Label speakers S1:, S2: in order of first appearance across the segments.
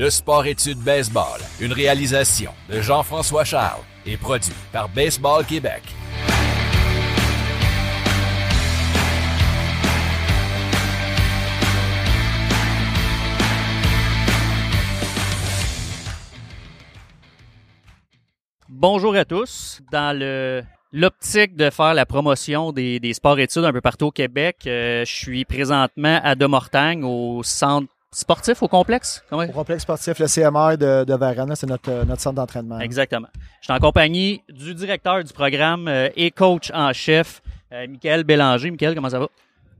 S1: Le sport-études baseball, une réalisation de Jean-François Charles et produit par Baseball Québec.
S2: Bonjour à tous. Dans l'optique de faire la promotion des, des sports-études un peu partout au Québec, euh, je suis présentement à Demortagne, au centre sportif, au complexe? Comment?
S3: Au complexe sportif, le CMR de, de Varennes, c'est notre, euh, notre centre d'entraînement.
S2: Exactement. Je suis en compagnie du directeur du programme euh, et coach en chef, euh, Michael Bélanger. Michael, comment ça va?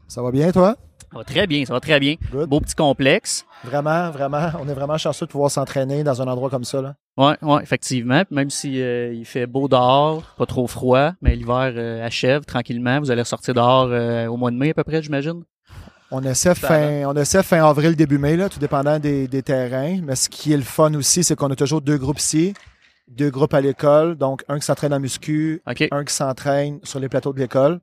S3: Ça va bien, toi?
S2: Ça va très bien, ça va très bien.
S3: Good.
S2: Beau petit complexe.
S3: Vraiment, vraiment. On est vraiment chanceux de pouvoir s'entraîner dans un endroit comme ça. Là.
S2: Ouais, effectivement. Même si euh, il fait beau dehors, pas trop froid, mais l'hiver euh, achève tranquillement. Vous allez ressortir dehors euh, au mois de mai à peu près, j'imagine?
S3: On essaie, fin, on essaie fin avril, début mai, là, tout dépendant des, des terrains. Mais ce qui est le fun aussi, c'est qu'on a toujours deux groupes ici. Deux groupes à l'école. Donc, un qui s'entraîne en muscu, un qui s'entraîne sur les plateaux de l'école.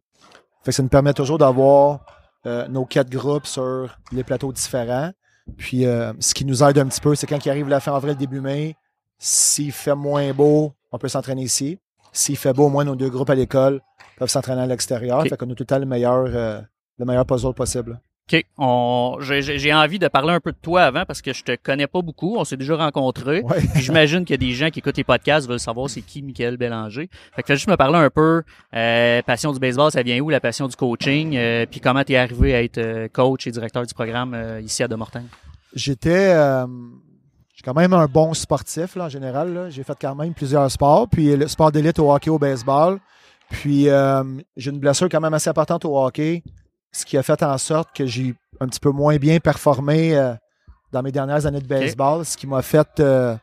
S3: Fait que ça nous permet toujours d'avoir euh, nos quatre groupes sur les plateaux différents. Puis, euh, ce qui nous aide un petit peu, c'est quand il arrive la fin avril, début mai, s'il fait moins beau, on peut s'entraîner ici. S'il fait beau, au moins nos deux groupes à l'école peuvent s'entraîner à l'extérieur.
S2: OK.
S3: Fait qu'on a tout le temps le meilleur, euh, le meilleur puzzle possible.
S2: OK. On, j'ai, envie de parler un peu de toi avant parce que je te connais pas beaucoup. On s'est déjà rencontrés.
S3: Ouais.
S2: Puis J'imagine qu'il y a des gens qui écoutent les podcasts veulent savoir c'est qui Michael Bélanger. Fait que fais juste me parler un peu. Euh, passion du baseball, ça vient où la passion du coaching euh, Puis comment t'es arrivé à être euh, coach et directeur du programme euh, ici à Demortagne
S3: J'étais j'ai quand même un bon sportif là, en général. J'ai fait quand même plusieurs sports. Puis le sport d'élite au hockey, au baseball. Puis j'ai une blessure quand même assez importante au hockey, ce qui a fait en sorte que j'ai un petit peu moins bien performé euh, dans mes dernières années de baseball, ce qui m'a fait euh,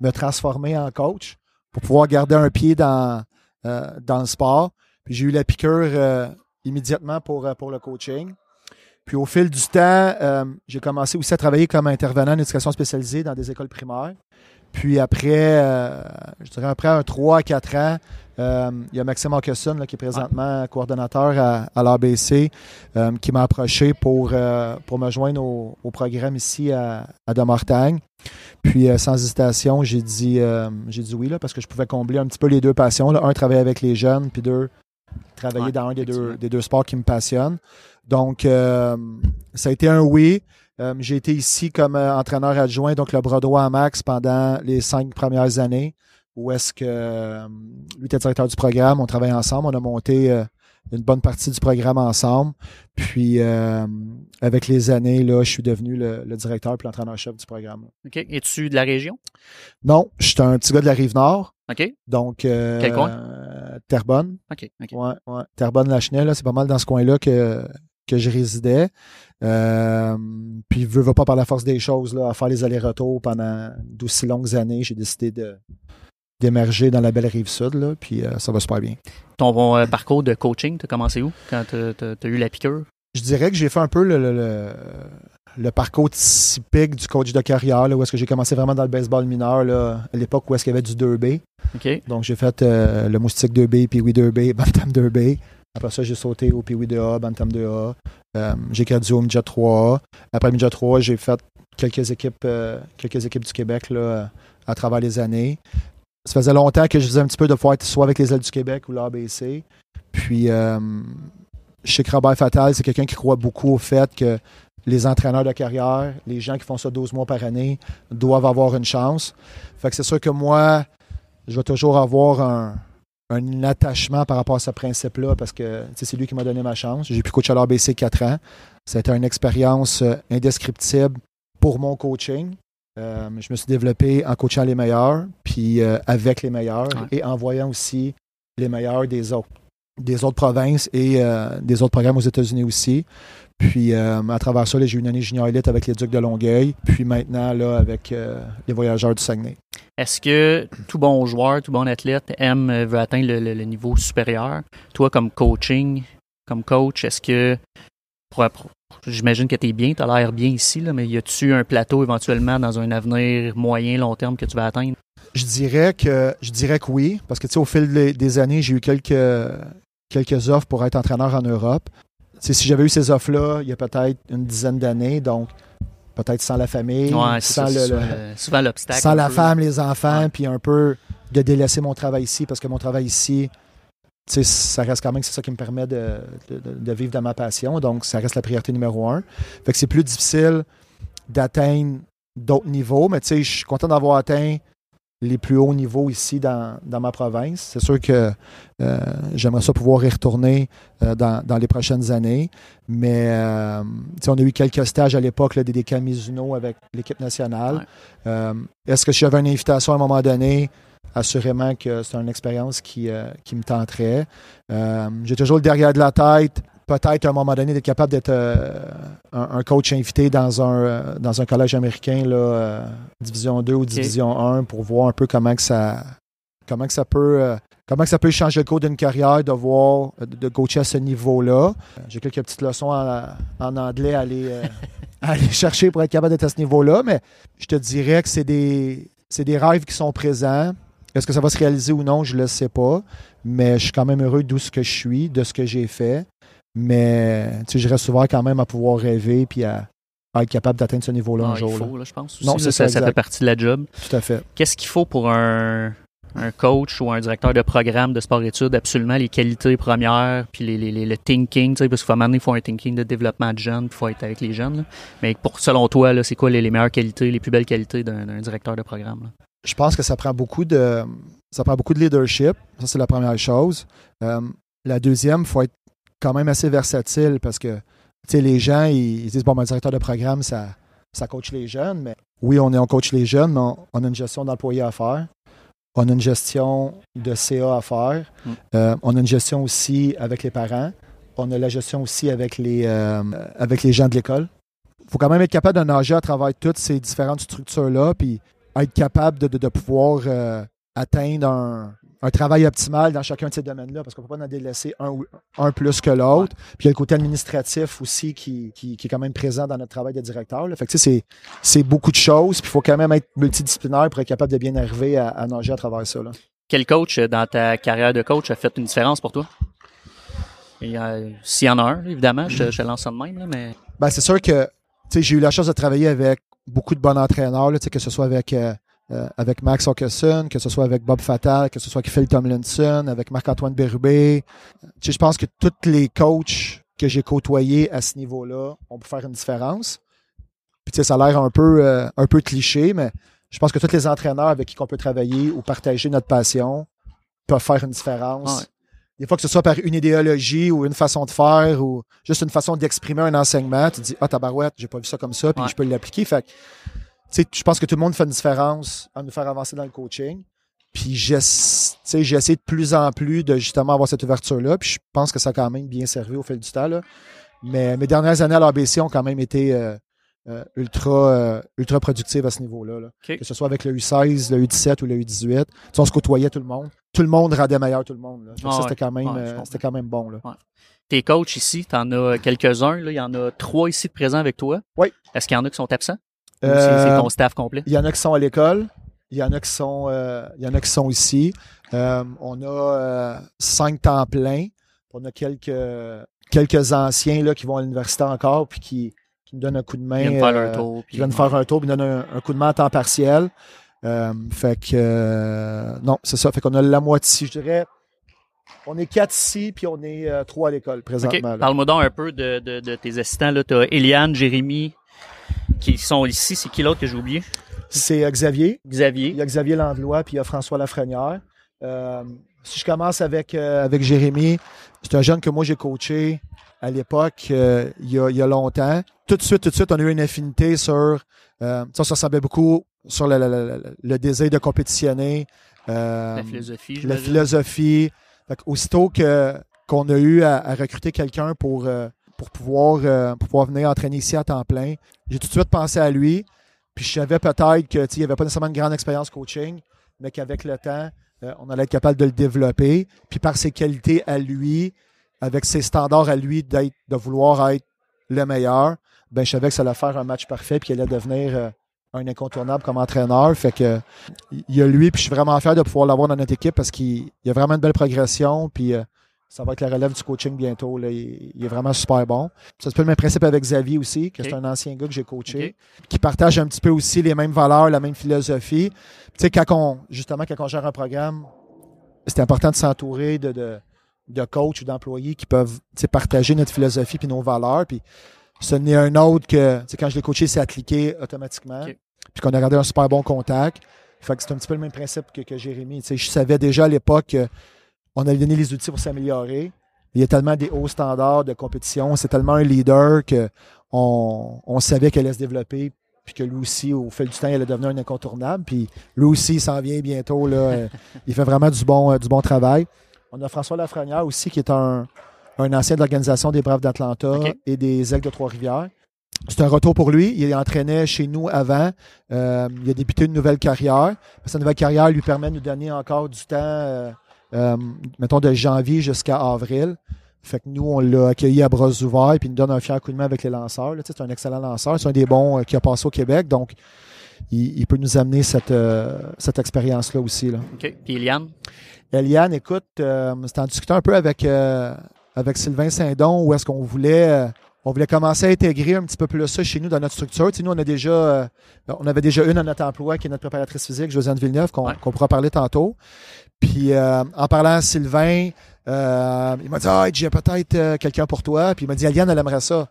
S3: me transformer en coach pour pouvoir garder un pied dans, euh, dans le sport. Puis j'ai eu la piqûre immédiatement pour, pour le coaching. Puis au fil du temps, j'ai commencé aussi à travailler comme intervenant en éducation spécialisée dans des écoles primaires. Puis après, je dirais après un 3 à 4 ans, euh, il y a Maxime Hawkinson, là, qui est présentement coordonnateur à, à l'ABC, euh, qui m'a approché pour, euh, pour me joindre au, au programme ici à, à Demortagne. Puis euh, sans hésitation, j'ai dit, euh, j'ai dit oui là, parce que je pouvais combler un petit peu les deux passions. Là. Un, travailler avec les jeunes, puis deux, travailler
S2: Ouais,
S3: dans un des deux, des deux sports qui me passionnent. Donc, euh, ça a été un oui. Euh, j'ai été ici comme euh, entraîneur adjoint, donc le bras droit à Max pendant les cinq premières années, où est-ce que euh, lui était directeur du programme, on travaille ensemble, on a monté euh, une bonne partie du programme ensemble. Puis, euh, avec les années, là, je suis devenu le, le directeur puis l'entraîneur-chef du programme.
S2: Ok. Es-tu de la région?
S3: Non, je suis un petit gars de la Rive-Nord,
S2: Ok.
S3: donc
S2: Quel coin?
S3: Terrebonne.
S2: Ok. Ok.
S3: Ouais, là, c'est pas mal dans ce coin-là que, que je résidais. Euh, puis, je veux pas par la force des choses, là, à faire les allers-retours pendant d'aussi longues années, j'ai décidé de d'émerger dans la belle rive sud, là, puis euh, ça va super bien.
S2: Ton euh, parcours de coaching, t'as commencé où? Quand t'as- t'as eu la piqûre?
S3: Je dirais que j'ai fait un peu le, le, le- le parcours typique du coach de carrière, là, où est-ce que j'ai commencé vraiment dans le baseball mineur, là, à l'époque où est-ce qu'il y avait du 2B.
S2: Ok.
S3: Donc, j'ai fait euh, le moustique 2B, puis oui 2B, Bantam 2B. Après ça, j'ai sauté au Pee-Wee 2A, Bantam 2A. Euh, j'ai gradué au Midget 3A. Après Midget 3A, j'ai fait quelques équipes, quelques équipes du Québec là, à travers les années. Ça faisait longtemps que je faisais un petit peu de être soit avec les ailes du Québec ou l'ABC. Puis, euh, chez Robert Fatal, c'est quelqu'un qui croit beaucoup au fait que les entraîneurs de carrière, les gens qui font ça 12 mois par année, doivent avoir une chance. Fait que c'est sûr que moi, je vais toujours avoir un, attachement par rapport à ce principe-là parce que c'est lui qui m'a donné ma chance. J'ai pu coacher à l'ABC 4 ans. C'était une expérience euh, indescriptible pour mon coaching. Euh, je me suis développé en coachant les meilleurs, puis euh, avec les meilleurs
S2: Ouais.
S3: et en voyant aussi les meilleurs des autres, des autres provinces et euh, des autres programmes aux États-Unis aussi. Puis à travers ça, j'ai eu une année junior élite avec les Ducs de Longueuil, puis maintenant là avec les Voyageurs du Saguenay.
S2: Est-ce que tout bon joueur, tout bon athlète aime, veut atteindre le, le- le niveau supérieur? Toi, comme coaching, comme coach, est-ce que j'imagine que tu es bien, tu as l'air bien ici, là, mais y a-tu un plateau éventuellement dans un avenir moyen, long terme que tu vas atteindre?
S3: Je dirais que je dirais que oui, parce que au fil des- années, j'ai eu quelques, quelques offres pour être entraîneur en Europe. Si j'avais eu ces offres-là il y a peut-être une dizaine d'années, donc peut-être sans la famille,
S2: Ouais,
S3: sans,
S2: ça,
S3: le- le-
S2: souvent, le- souvent l'obstacle.
S3: sans la
S2: peu.
S3: femme, les enfants, puis un peu de délaisser mon travail ici, parce que mon travail ici, ça reste quand même, c'est ça qui me permet de, de- de- de vivre de ma passion, donc ça reste la priorité numéro un. Fait que c'est plus difficile d'atteindre d'autres niveaux, mais tu sais, je suis content d'avoir atteint les plus hauts niveaux ici dans, dans ma province. C'est sûr que euh, j'aimerais ça pouvoir y retourner euh, dans, dans les prochaines années. Mais euh, tu sais, on a eu quelques stages à l'époque, des, Mizuno avec l'équipe nationale.
S2: Ouais.
S3: Euh, Est-ce que si j'avais une invitation à un moment donné, assurément que c'est une expérience qui, euh, qui me tenterait. Euh, J'ai toujours le derrière de la tête, peut-être à un moment donné d'être capable d'être euh, un, un coach invité dans un, dans un collège américain, là, Division 2 ou Division 1, pour voir un peu comment que ça, comment que ça peut... Comment ça peut changer le cours d'une carrière de voir, de, coacher à ce niveau-là. J'ai quelques petites leçons en, en anglais à aller, euh, à aller chercher pour être capable d'être à ce niveau-là, mais je te dirais que c'est des, c'est des rêves qui sont présents. Est-ce que ça va se réaliser ou non, je ne le sais pas. Mais je suis quand même heureux d'où ce que je suis, de ce que j'ai fait. Mais je reste souvent quand même à pouvoir rêver puis à, à être capable d'atteindre ce niveau-là
S2: Ah,
S3: un jour.
S2: il
S3: là.
S2: faut, là, je pense. Aussi,
S3: Non,
S2: là, ça,
S3: ça,
S2: fait partie de la job.
S3: Tout à fait.
S2: Qu'est-ce qu'il faut pour un, un coach ou un directeur de programme de sport-études? Absolument les qualités premières, puis les, les- les- le thinking, tu sais, parce qu'il faut amener, il faut un thinking de développement de jeunes, puis il faut être avec les jeunes. là. Mais pour, selon toi, c'est quoi les, meilleures qualités, les plus belles qualités d'un d'un directeur de programme? là?
S3: Je pense que ça prend beaucoup de ça prend beaucoup de leadership. Ça, c'est la première chose. Euh, la deuxième, il faut être quand même assez versatile parce que tu sais, les gens, ils, ils disent bon, le directeur de programme, ça, ça coach les jeunes, mais oui, on, est, on coach les jeunes, mais on, on a une gestion d'employés à faire. On a une gestion de CA à faire.
S2: Mm.
S3: Euh, on a une gestion aussi avec les parents. On a la gestion aussi avec les, euh, avec les gens de l'école. Il faut quand même être capable de nager à travers toutes ces différentes structures-là, puis être capable de, de- de pouvoir euh, atteindre un, un travail optimal dans chacun de ces domaines-là, parce qu'on ne peut pas en délaisser un, ou- un plus que l'autre. Puis il y a le côté administratif aussi qui, qui- qui est quand même présent dans notre travail de directeur. là. Fait que tu sais, c'est, beaucoup de choses, puis il faut quand même être multidisciplinaire pour être capable de bien arriver à, à nager à travers ça. là.
S2: Quel coach euh, dans ta carrière de coach a fait une différence pour toi? Euh, S'il y en a un, évidemment, je, je lance ça de même, là, mais
S3: Ben, c'est sûr que j'ai eu la chance de travailler avec beaucoup de bons entraîneurs, là, que ce soit avec, euh, euh, avec Max Hawkinson, que ce soit avec Bob Fatal, que ce soit avec Phil Tomlinson, avec Marc-Antoine sais, je pense que tous les coachs que j'ai côtoyés à ce niveau-là ont pu faire une différence. Puis ça a l'air un peu, euh, un peu cliché, mais je pense que tous les entraîneurs avec qui on peut travailler ou partager notre passion peuvent faire une différence.
S2: Ouais.
S3: Des fois que ce soit par une idéologie ou une façon de faire ou juste une façon d'exprimer un enseignement, tu te dis Ah tabarouette, j'ai pas vu ça comme ça, puis
S2: Ouais.
S3: je peux l'appliquer. Fait que, tu sais, je pense que tout le monde fait une différence à nous faire avancer dans le coaching. Puis j'ess- tu sais, j'ai essayé de plus en plus de justement avoir cette ouverture-là. Puis je pense que ça a quand même bien servi au fil du temps. là. Mais mes dernières années à l'ABC ont quand même été euh, euh, ultra, euh, ultra productives à ce niveau-là. là. Que ce soit avec le U16, le U17 ou le U18. Tu sais, on se côtoyait tout le monde. Tout le monde rendait meilleur tout le monde. là.
S2: Ah
S3: ça,
S2: ouais.
S3: c'était quand, même,
S2: Ouais,
S3: euh, c'était quand même bon. Là.
S2: tes coachs ici, tu en as quelques-uns, là, il y en a trois ici de présents avec toi.
S3: Oui.
S2: Est-ce qu'il y en a qui sont absents? Ou c'est c'est ton staff complet?
S3: Il y en a qui sont à l'école. Il y en a qui sont, euh, il y en a qui sont ici. Euh, on a euh, cinq temps pleins. On a quelques, quelques anciens là, qui vont à l'université encore puis qui, qui nous donnent un coup de main.
S2: Ils viennent faire
S3: euh,
S2: leur tour.
S3: qui
S2: puis-
S3: viennent faire un tour puis nous donnent un, un coup de main à temps partiel. Euh, fait que euh, non, c'est ça. Fait qu'on a la moitié, je dirais. On est quatre ici, puis on est euh, trois à l'école présentement.
S2: Parle-moi donc un peu de, de- de tes assistants. Tu as Eliane, Jérémy, qui sont ici. C'est qui l'autre que j'ai oublié?
S3: C'est euh, Xavier. Il
S2: Xavier.
S3: y a Xavier Landlois, puis il y a François Lafrenière. Euh, si je commence avec, euh, avec Jérémy, c'est un jeune que moi j'ai coaché à l'époque, euh, il, y a, il y a longtemps. Tout de suite, tout de suite, on a eu une affinité sur. Euh, ça, ça ressemblait beaucoup sur le, le- le- le désir de compétitionner. euh,
S2: La philosophie.
S3: la philosophie. Fait aussitôt que, qu'on a eu à, à recruter quelqu'un pour, pour, pouvoir, pour pouvoir venir entraîner ici à temps plein, j'ai tout de suite pensé à lui. Puis je savais peut-être qu'il n'y avait pas nécessairement une grande expérience coaching, mais qu'avec le temps, on allait être capable de le développer. Puis par ses qualités à lui, avec ses standards à lui d'être, de vouloir être le meilleur, ben je savais que ça allait faire un match parfait puis qu'il allait devenir euh, un incontournable comme entraîneur. Fait que il y a lui, puis je suis vraiment fier de pouvoir l'avoir dans notre équipe parce qu'il il y a vraiment une belle progression. Puis euh, ça va être la relève du coaching bientôt. Là. Il, il est vraiment super bon. C'est un peu le même principe avec Xavier aussi, que
S2: Ok.
S3: c'est un ancien gars que j'ai coaché, qui partage un petit peu aussi les mêmes valeurs, la même philosophie. Tu sais, quand on, justement, quand on gère un programme, c'est important de s'entourer de, de, de coachs ou d'employés qui peuvent partager notre philosophie puis nos valeurs. Puis ce n'est un autre que, quand je l'ai coaché, c'est appliqué automatiquement. Puis qu'on a gardé un super bon contact. Fait que c'est un petit peu le même principe que, que Jérémy. Tu sais, je savais déjà à l'époque qu'on avait donné les outils pour s'améliorer. Il y a tellement des hauts standards de compétition. C'est tellement un leader que on, savait qu'elle allait se développer. Puis que lui aussi, au fil du temps, il allait devenir un incontournable. Puis lui aussi, il s'en vient bientôt. Là. Il fait vraiment du bon, euh, du bon travail. On a François Lafrenière aussi, qui est un, un ancien de l'Organisation des Braves d'Atlanta et des Aigles de Trois-Rivières. C'est un retour pour lui. Il entraînait chez nous avant. Euh, il a débuté une nouvelle carrière. Sa nouvelle carrière lui permet de nous donner encore du temps, euh, euh, mettons de janvier jusqu'à avril. Fait que nous, on l'a accueilli à bras ouverts puis il nous donne un fier coup de main avec les lanceurs. là. C'est un excellent lanceur. C'est un des bons qui a passé au Québec. Donc, il, il peut nous amener cette, euh, cette expérience-là aussi. Là.
S2: OK. Puis Eliane?
S3: Eliane, écoute, euh, c'était en discutant un peu avec, euh, avec Sylvain Saint-Don où est-ce qu'on voulait, euh, on voulait commencer à intégrer un petit peu plus ça chez nous dans notre structure. Tu sais, nous, on a déjà, euh, on avait déjà une à notre emploi qui est notre préparatrice physique, Josiane Villeneuve, qu'on
S2: Ouais.
S3: pourra parler tantôt. Puis euh, en parlant à Sylvain, euh, il m'a dit Ah, j'ai peut-être quelqu'un pour toi. Puis il m'a dit Eliane, elle aimerait ça.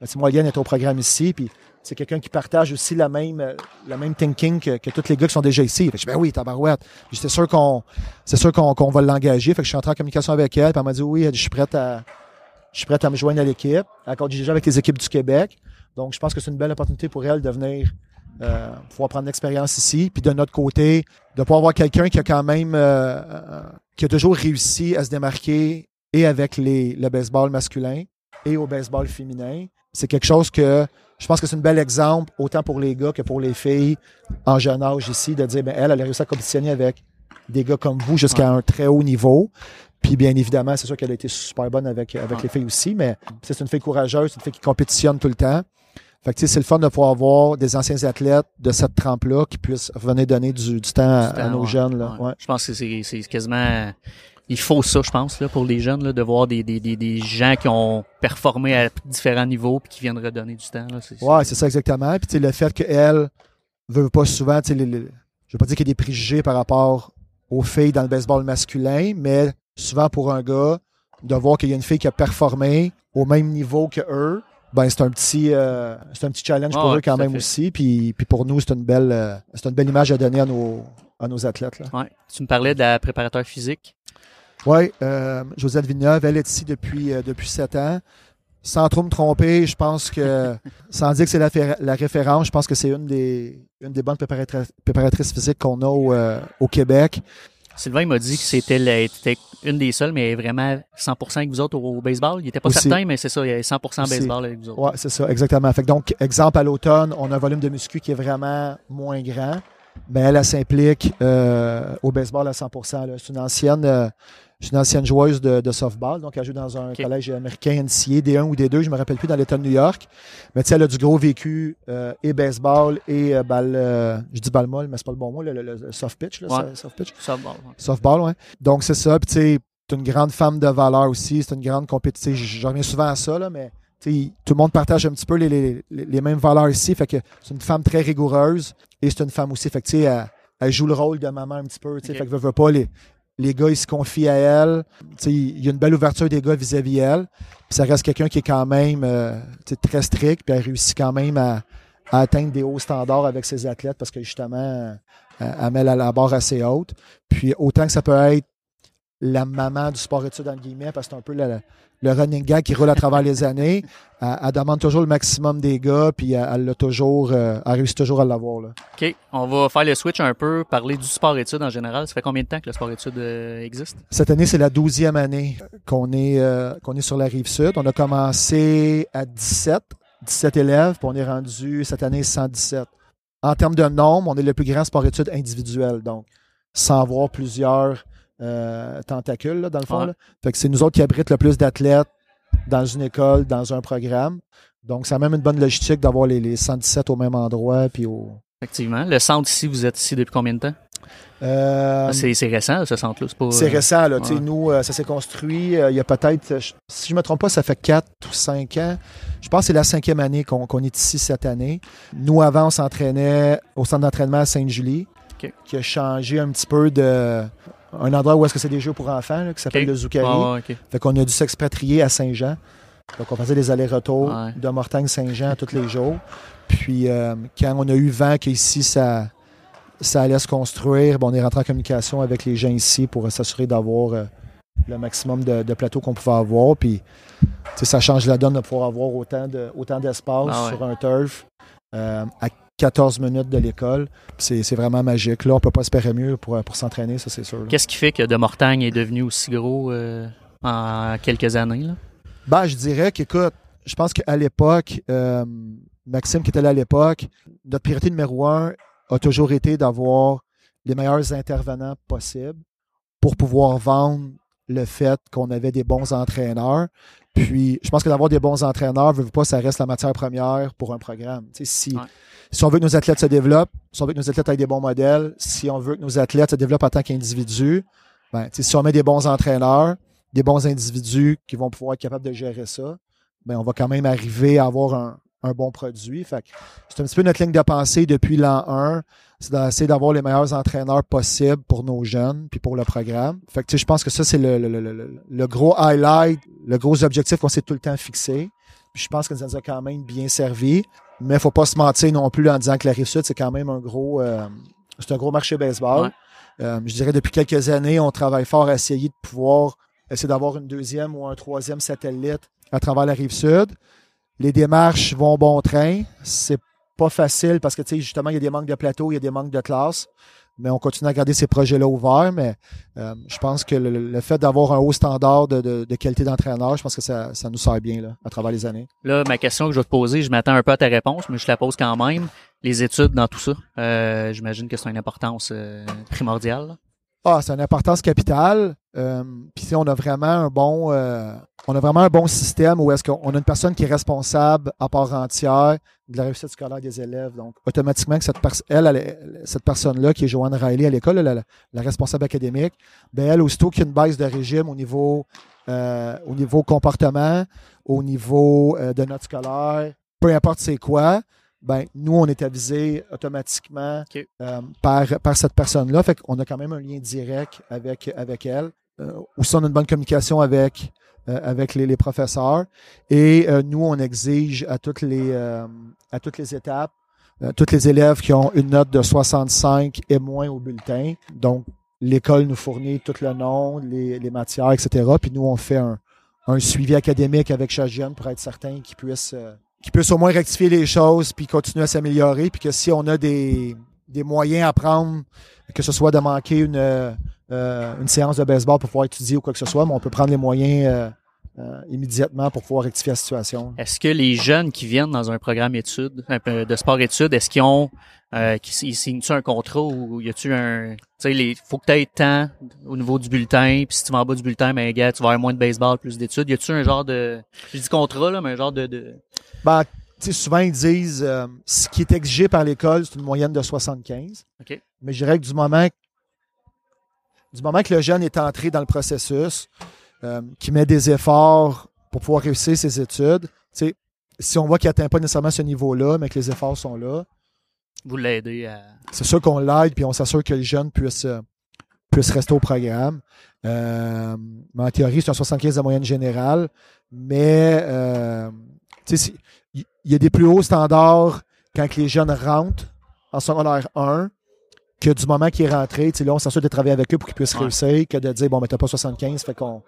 S3: Ben, tu sais, moi, Eliane est au programme ici. Puis c'est quelqu'un qui partage aussi la même, euh, la même thinking que, que tous les gars qui sont déjà ici. Fait je dis, ben oui, tabarouette. C'est sûr qu'on, c'est sûr qu'on, qu'on va l'engager. Fait que je suis entré en communication avec elle. Puis elle m'a dit oui, je suis prête à, je suis prête à me joindre à l'équipe. Elle déjà avec les équipes du Québec. Donc je pense que c'est une belle opportunité pour elle de venir euh, pouvoir prendre l'expérience ici. Puis de notre côté, de pouvoir avoir quelqu'un qui a quand même, euh, euh, qui a toujours réussi à se démarquer et avec les, le baseball masculin et au baseball féminin. C'est quelque chose que je pense que c'est un bel exemple, autant pour les gars que pour les filles en jeune âge ici, de dire, ben, elle, elle a réussi à compétitionner avec des gars comme vous jusqu'à un très haut niveau. Puis bien évidemment, c'est sûr qu'elle a été super bonne avec, avec
S2: Ouais.
S3: les filles aussi, mais c'est une fille courageuse, c'est une fille qui compétitionne tout le temps. Fait que tu sais, c'est le fun de pouvoir avoir des anciens athlètes de cette trempe-là qui puissent venir donner du, du temps, à,
S2: Du
S3: à
S2: temps,
S3: nos
S2: ouais.
S3: jeunes. Là.
S2: Je pense que c'est c'est quasiment. Il faut ça, je pense, là, pour les jeunes, là, de voir des, des, des, des gens qui ont performé à différents niveaux puis qui viennent redonner du temps. Là, c'est,
S3: Ouais, c'est ça exactement. Puis le fait qu'elle veut pas souvent, les- les- je veux pas dire qu'il y a des préjugés par rapport aux filles dans le baseball masculin, mais souvent pour un gars, de voir qu'il y a une fille qui a performé au même niveau que eux, ben c'est un petit euh, c'est un petit challenge
S2: Ah
S3: pour
S2: ouais,
S3: eux quand même
S2: fait.
S3: aussi. Puis, puis pour nous, c'est une belle euh, c'est une belle image à donner à nos à nos athlètes. Là.
S2: Ouais. Tu me parlais de la préparateur physique.
S3: Oui, euh, Josiane Villeneuve, elle est ici depuis, euh, depuis sept ans. Sans trop me tromper, je pense que, sans dire que c'est la, fé- la référence, je pense que c'est une des, une des bonnes préparatri- préparatrices physiques qu'on a au, euh, au Québec.
S2: Sylvain il m'a dit que c'était une des seules, mais vraiment 100% avec vous autres au, au baseball. Il était pas
S3: Aussi.
S2: certain, mais c'est ça, il y avait 100%
S3: Aussi.
S2: baseball avec vous autres.
S3: Ouais, c'est ça, exactement. Fait que donc, exemple, à l'automne, on a un volume de muscu qui est vraiment moins grand. Ben, elle, elle s'implique euh, au baseball à 100 là. C'est une ancienne, euh, c'est une ancienne joueuse de, de softball. Donc, elle joue dans un collège américain NCA, D1 ou D2, je me rappelle plus, dans l'État de New York. Mais tu sais, elle a du gros vécu euh, et baseball et euh, balle, euh, je dis balle molle, mais c'est pas le bon mot, le, le- le soft pitch, là,
S2: Ouais.
S3: soft pitch?
S2: Ouais.
S3: Softball, ouais. Donc, c'est ça. Puis, tu sais, c'est une grande femme de valeur aussi. C'est une grande compétition. Je je reviens souvent à ça, là, mais tu sais, tout le monde partage un petit peu les, les- les- les mêmes valeurs ici. Fait que c'est une femme très rigoureuse et c'est une femme aussi. Fait que, tu sais, elle, elle joue le rôle de maman un petit peu. tu sais.
S2: Ok.
S3: Fait que, veut, veut pas, les, les gars, ils se confient à elle. Il y a une belle ouverture des gars vis-à-vis elle. Puis, ça reste quelqu'un qui est quand même euh, très strict. Puis, elle réussit quand même à, atteindre des hauts standards avec ses athlètes parce que, justement, euh, elle met la barre assez haute. Puis autant que ça peut être la maman du sport-études, entre guillemets, parce que c'est un peu le, le running gag qui roule à travers les années, elle, elle demande toujours le maximum des gars, puis elle, elle l'a toujours, euh, elle réussit toujours à l'avoir. Là.
S2: OK. On va faire le switch un peu, parler du sport-études en général. Ça fait combien de temps que le sport-études euh, existe?
S3: Cette année, c'est la douzième année qu'on est, euh, qu'on est sur la rive sud. On a commencé à 17, 17 élèves, puis on est rendu cette année 117. En termes de nombre, on est le plus grand sport-études individuel, donc sans avoir plusieurs euh, tentacules, là, dans le fond.
S2: Ouais.
S3: là. Fait que c'est nous autres qui abritent le plus d'athlètes dans une école, dans un programme. Donc, c'est même une bonne logistique d'avoir les, les 117 au même endroit. Puis au...
S2: Effectivement. Le centre ici, vous êtes ici depuis combien de temps?
S3: Euh,
S2: Ah, c'est récent, ce centre-là. C'est pas,
S3: c'est
S2: euh,
S3: récent, là.
S2: ouais.
S3: Nous, euh, ça s'est construit euh, il y a peut-être, si je ne me trompe pas, ça fait 4 ou 5 ans. Je pense que c'est la cinquième année qu'on qu'on est ici cette année. Nous, avant, on s'entraînait au centre d'entraînement à Sainte-Julie, qui a changé un petit peu de. Un endroit où est-ce que c'est des jeux pour enfants, là, qui s'appelle le Zoukari.
S2: Ouais, ouais, ok.
S3: Fait qu'on a dû s'expatrier à Saint-Jean. Donc, on faisait des allers-retours
S2: Ouais.
S3: de Mortagne-Saint-Jean tous les jours. Puis, euh, quand on a eu vent qu'ici, ça, ça allait se construire, ben, on est rentré en communication avec les gens ici pour s'assurer d'avoir euh, le maximum de, de plateaux qu'on pouvait avoir. Puis, ça change la donne de pouvoir avoir autant de- autant d'espace
S2: Ah ouais.
S3: sur un turf euh, à 14 minutes de l'école. C'est vraiment magique. Là, on peut pas espérer mieux pour, pour s'entraîner, ça, c'est sûr.
S2: Qu'est-ce qui fait que De Mortagne est devenu aussi gros euh, en quelques années? Là?
S3: Ben, je dirais qu'écoute, je pense qu'à l'époque, euh, Maxime qui était là à l'époque, notre priorité numéro un a toujours été d'avoir les meilleurs intervenants possibles pour pouvoir vendre le fait qu'on avait des bons entraîneurs. Puis, je pense que d'avoir des bons entraîneurs, veut veut pas, ça reste la matière première pour un programme. Si,
S2: Ouais.
S3: si on veut que nos athlètes se développent, si on veut que nos athlètes aient des bons modèles, si on veut que nos athlètes se développent en tant qu'individus, ben, si on met des bons entraîneurs, des bons individus qui vont pouvoir être capables de gérer ça, ben, on va quand même arriver à avoir un, un bon produit. Fait c'est un petit peu notre ligne de pensée depuis l'an 1, c'est d'essayer d'avoir les meilleurs entraîneurs possibles pour nos jeunes puis pour le programme. Fait que tu sais, je pense que ça, c'est le, le, le, le- le gros highlight, le gros objectif qu'on s'est tout le temps fixé. Puis je pense que ça nous a quand même bien servi. Mais il faut pas se mentir non plus en disant que la Rive-Sud, c'est quand même un gros, euh, c'est un gros marché baseball.
S2: Ouais.
S3: Euh, je dirais depuis quelques années, on travaille fort à essayer de pouvoir essayer d'avoir une deuxième ou un troisième satellite à travers la rive sud. Les démarches vont bon train. C'est pas facile parce que tu sais, justement, il y a des manques de plateau, il y a des manques de classe. Mais on continue à garder ces projets-là ouverts. Mais euh, je pense que le, fait d'avoir un haut standard de, de- de qualité d'entraîneur, je pense que ça, ça nous sert bien là, à travers les années.
S2: Là, ma question que je vais te poser, je m'attends un peu à ta réponse, mais je la pose quand même. Les études dans tout ça, euh, j'imagine que c'est une importance euh, primordiale.
S3: Ah, c'est une importance capitale. Euh, Puis on a vraiment un bon, euh, on a vraiment un bon système où est-ce qu'on a une personne qui est responsable à part entière de la réussite scolaire des élèves. Donc, automatiquement, que cette elle, cette personne-là, qui est Joanne Riley à l'école, la, la- responsable académique, ben elle, aussitôt qu'il y a une baisse de régime au niveau, euh, au niveau comportement, au niveau euh, de notes scolaires, peu importe c'est quoi, ben nous, on est avisé automatiquement euh, par, par cette personne-là. Fait qu'on a quand même un lien direct avec, avec elle. Euh, aussi, on a une bonne communication avec, euh, avec les, les professeurs. Et euh, nous, on exige à toutes les, euh, à toutes les étapes, euh, tous les élèves qui ont une note de 65 et moins au bulletin. Donc, l'école nous fournit tout le nom, les, les matières, etc. Puis nous, on fait un, un suivi académique avec chaque jeune pour être certain qu'ils puissent, euh, qu'ils puissent au moins rectifier les choses puis continuer à s'améliorer. Puis que si on a des, des moyens à prendre, que ce soit de manquer une, euh, euh, une séance de baseball pour pouvoir étudier ou quoi que ce soit, mais on peut prendre les moyens euh, immédiatement pour pouvoir rectifier la situation.
S2: Est-ce que les jeunes qui viennent dans un programme études, un peu de sport-études, est-ce qu'ils ont, euh, qu'ils signent-tu un contrat ou y a-tu un, tu sais, les, faut que tu aies tant au niveau du bulletin, puis si tu vas en bas du bulletin, ben, gars, tu vas avoir moins de baseball, plus d'études. Y a-tu un genre de, je dis contrat, là, mais un genre de, de,
S3: Ben, tu sais, souvent, ils disent euh, ce qui est exigé par l'école, c'est une moyenne de 75.
S2: OK.
S3: Mais je dirais que du moment, du moment que le jeune est entré dans le processus, euh, qui met des efforts pour pouvoir réussir ses études, si on voit qu'il n'atteint pas nécessairement ce niveau-là, mais que les efforts sont là,
S2: vous l'aider à,
S3: c'est sûr qu'on l'aide puis on s'assure que le jeune puisse, euh, rester au programme. Euh, mais en théorie, c'est un 75 de moyenne générale, mais euh, il y a des plus hauts standards quand les jeunes rentrent en secondaire 1 que du moment qu'il est rentré, là, on s'assure de travailler avec eux pour qu'ils puissent
S2: Ouais.
S3: réussir, que de dire, bon, mais t'as pas 75, fait qu'on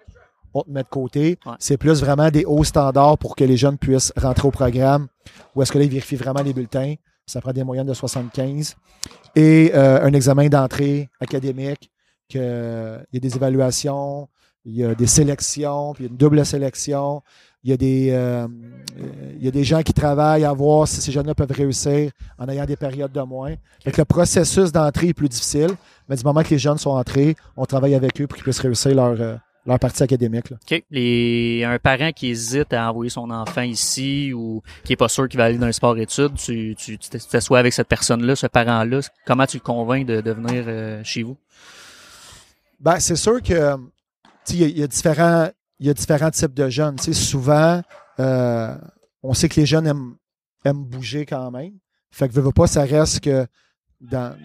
S3: on te met de côté.
S2: Ouais.
S3: C'est plus vraiment des hauts standards pour que les jeunes puissent rentrer au programme, où est-ce que là, ils vérifient vraiment les bulletins. Ça prend des moyennes de 75. Et euh, un examen d'entrée académique, que, euh, il y a des évaluations, il y a des sélections, puis il y a une double sélection. Il y a des, euh, euh, il y a des gens qui travaillent à voir si ces jeunes-là peuvent réussir en ayant des périodes de moins. Fait que le processus d'entrée est plus difficile, mais du moment que les jeunes sont entrés, on travaille avec eux pour qu'ils puissent réussir leur, euh, leur partie académique. Là.
S2: OK. Les, un parent qui hésite à envoyer son enfant ici ou qui est pas sûr qu'il va aller dans un sport-études, tu, tu, tu t'assois avec cette personne-là, ce parent-là, comment tu le convaincs de, de venir euh, chez vous?
S3: Ben, c'est sûr que il y, a- il y a différents il y a différents types de jeunes. Tu sais, souvent, euh, on sait que les jeunes aiment, aiment bouger quand même. Fait que veux, veux pas, ça reste que dans,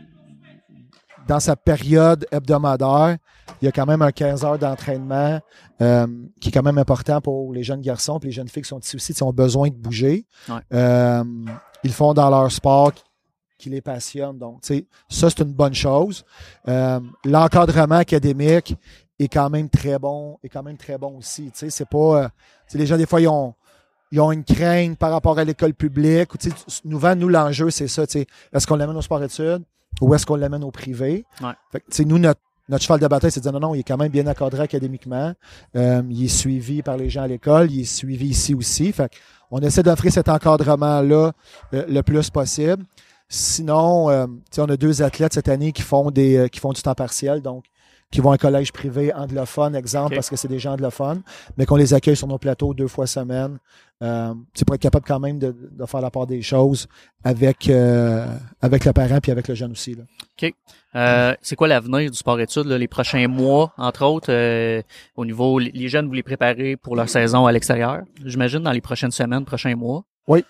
S3: dans sa période hebdomadaire, il y a quand même un 15 heures d'entraînement euh, qui est quand même important pour les jeunes garçons et les jeunes filles qui sont ici aussi, qui ont besoin de bouger.
S2: Ouais.
S3: Euh, ils font dans leur sport qui- qui les passionne. Donc, ça, c'est une bonne chose. Euh, L'encadrement académique est quand même très bon, est quand même très bon aussi. Tu sais, c'est pas. les gens, des fois, ils ont, ils ont une crainte par rapport à l'école publique. Nous, nous, l'enjeu, c'est ça. Est-ce qu'on l'amène au sport-études ou est-ce qu'on l'amène au privé?
S2: Ouais.
S3: Fait que, tu sais, nous, notre, notre cheval de bataille, c'est de dire non, non, il est quand même bien encadré académiquement. Euh, il est suivi par les gens à l'école. Il est suivi ici aussi. Fait on essaie d'offrir cet encadrement-là euh, le plus possible. Sinon, euh, on a deux athlètes cette année qui font des euh, qui font du temps partiel, donc qui vont à un collège privé anglophone, exemple, parce que c'est des gens anglophones, mais qu'on les accueille sur nos plateaux deux fois semaine. Euh, c'est pour être capable quand même de, de faire la part des choses avec euh, avec le parent puis avec le jeune aussi. Là.
S2: Euh, c'est quoi l'avenir du sport-études, là, les prochains mois, entre autres, euh, au niveau, les jeunes, vous les préparez pour leur saison à l'extérieur, j'imagine, dans les prochaines semaines, prochains mois?
S3: Oui.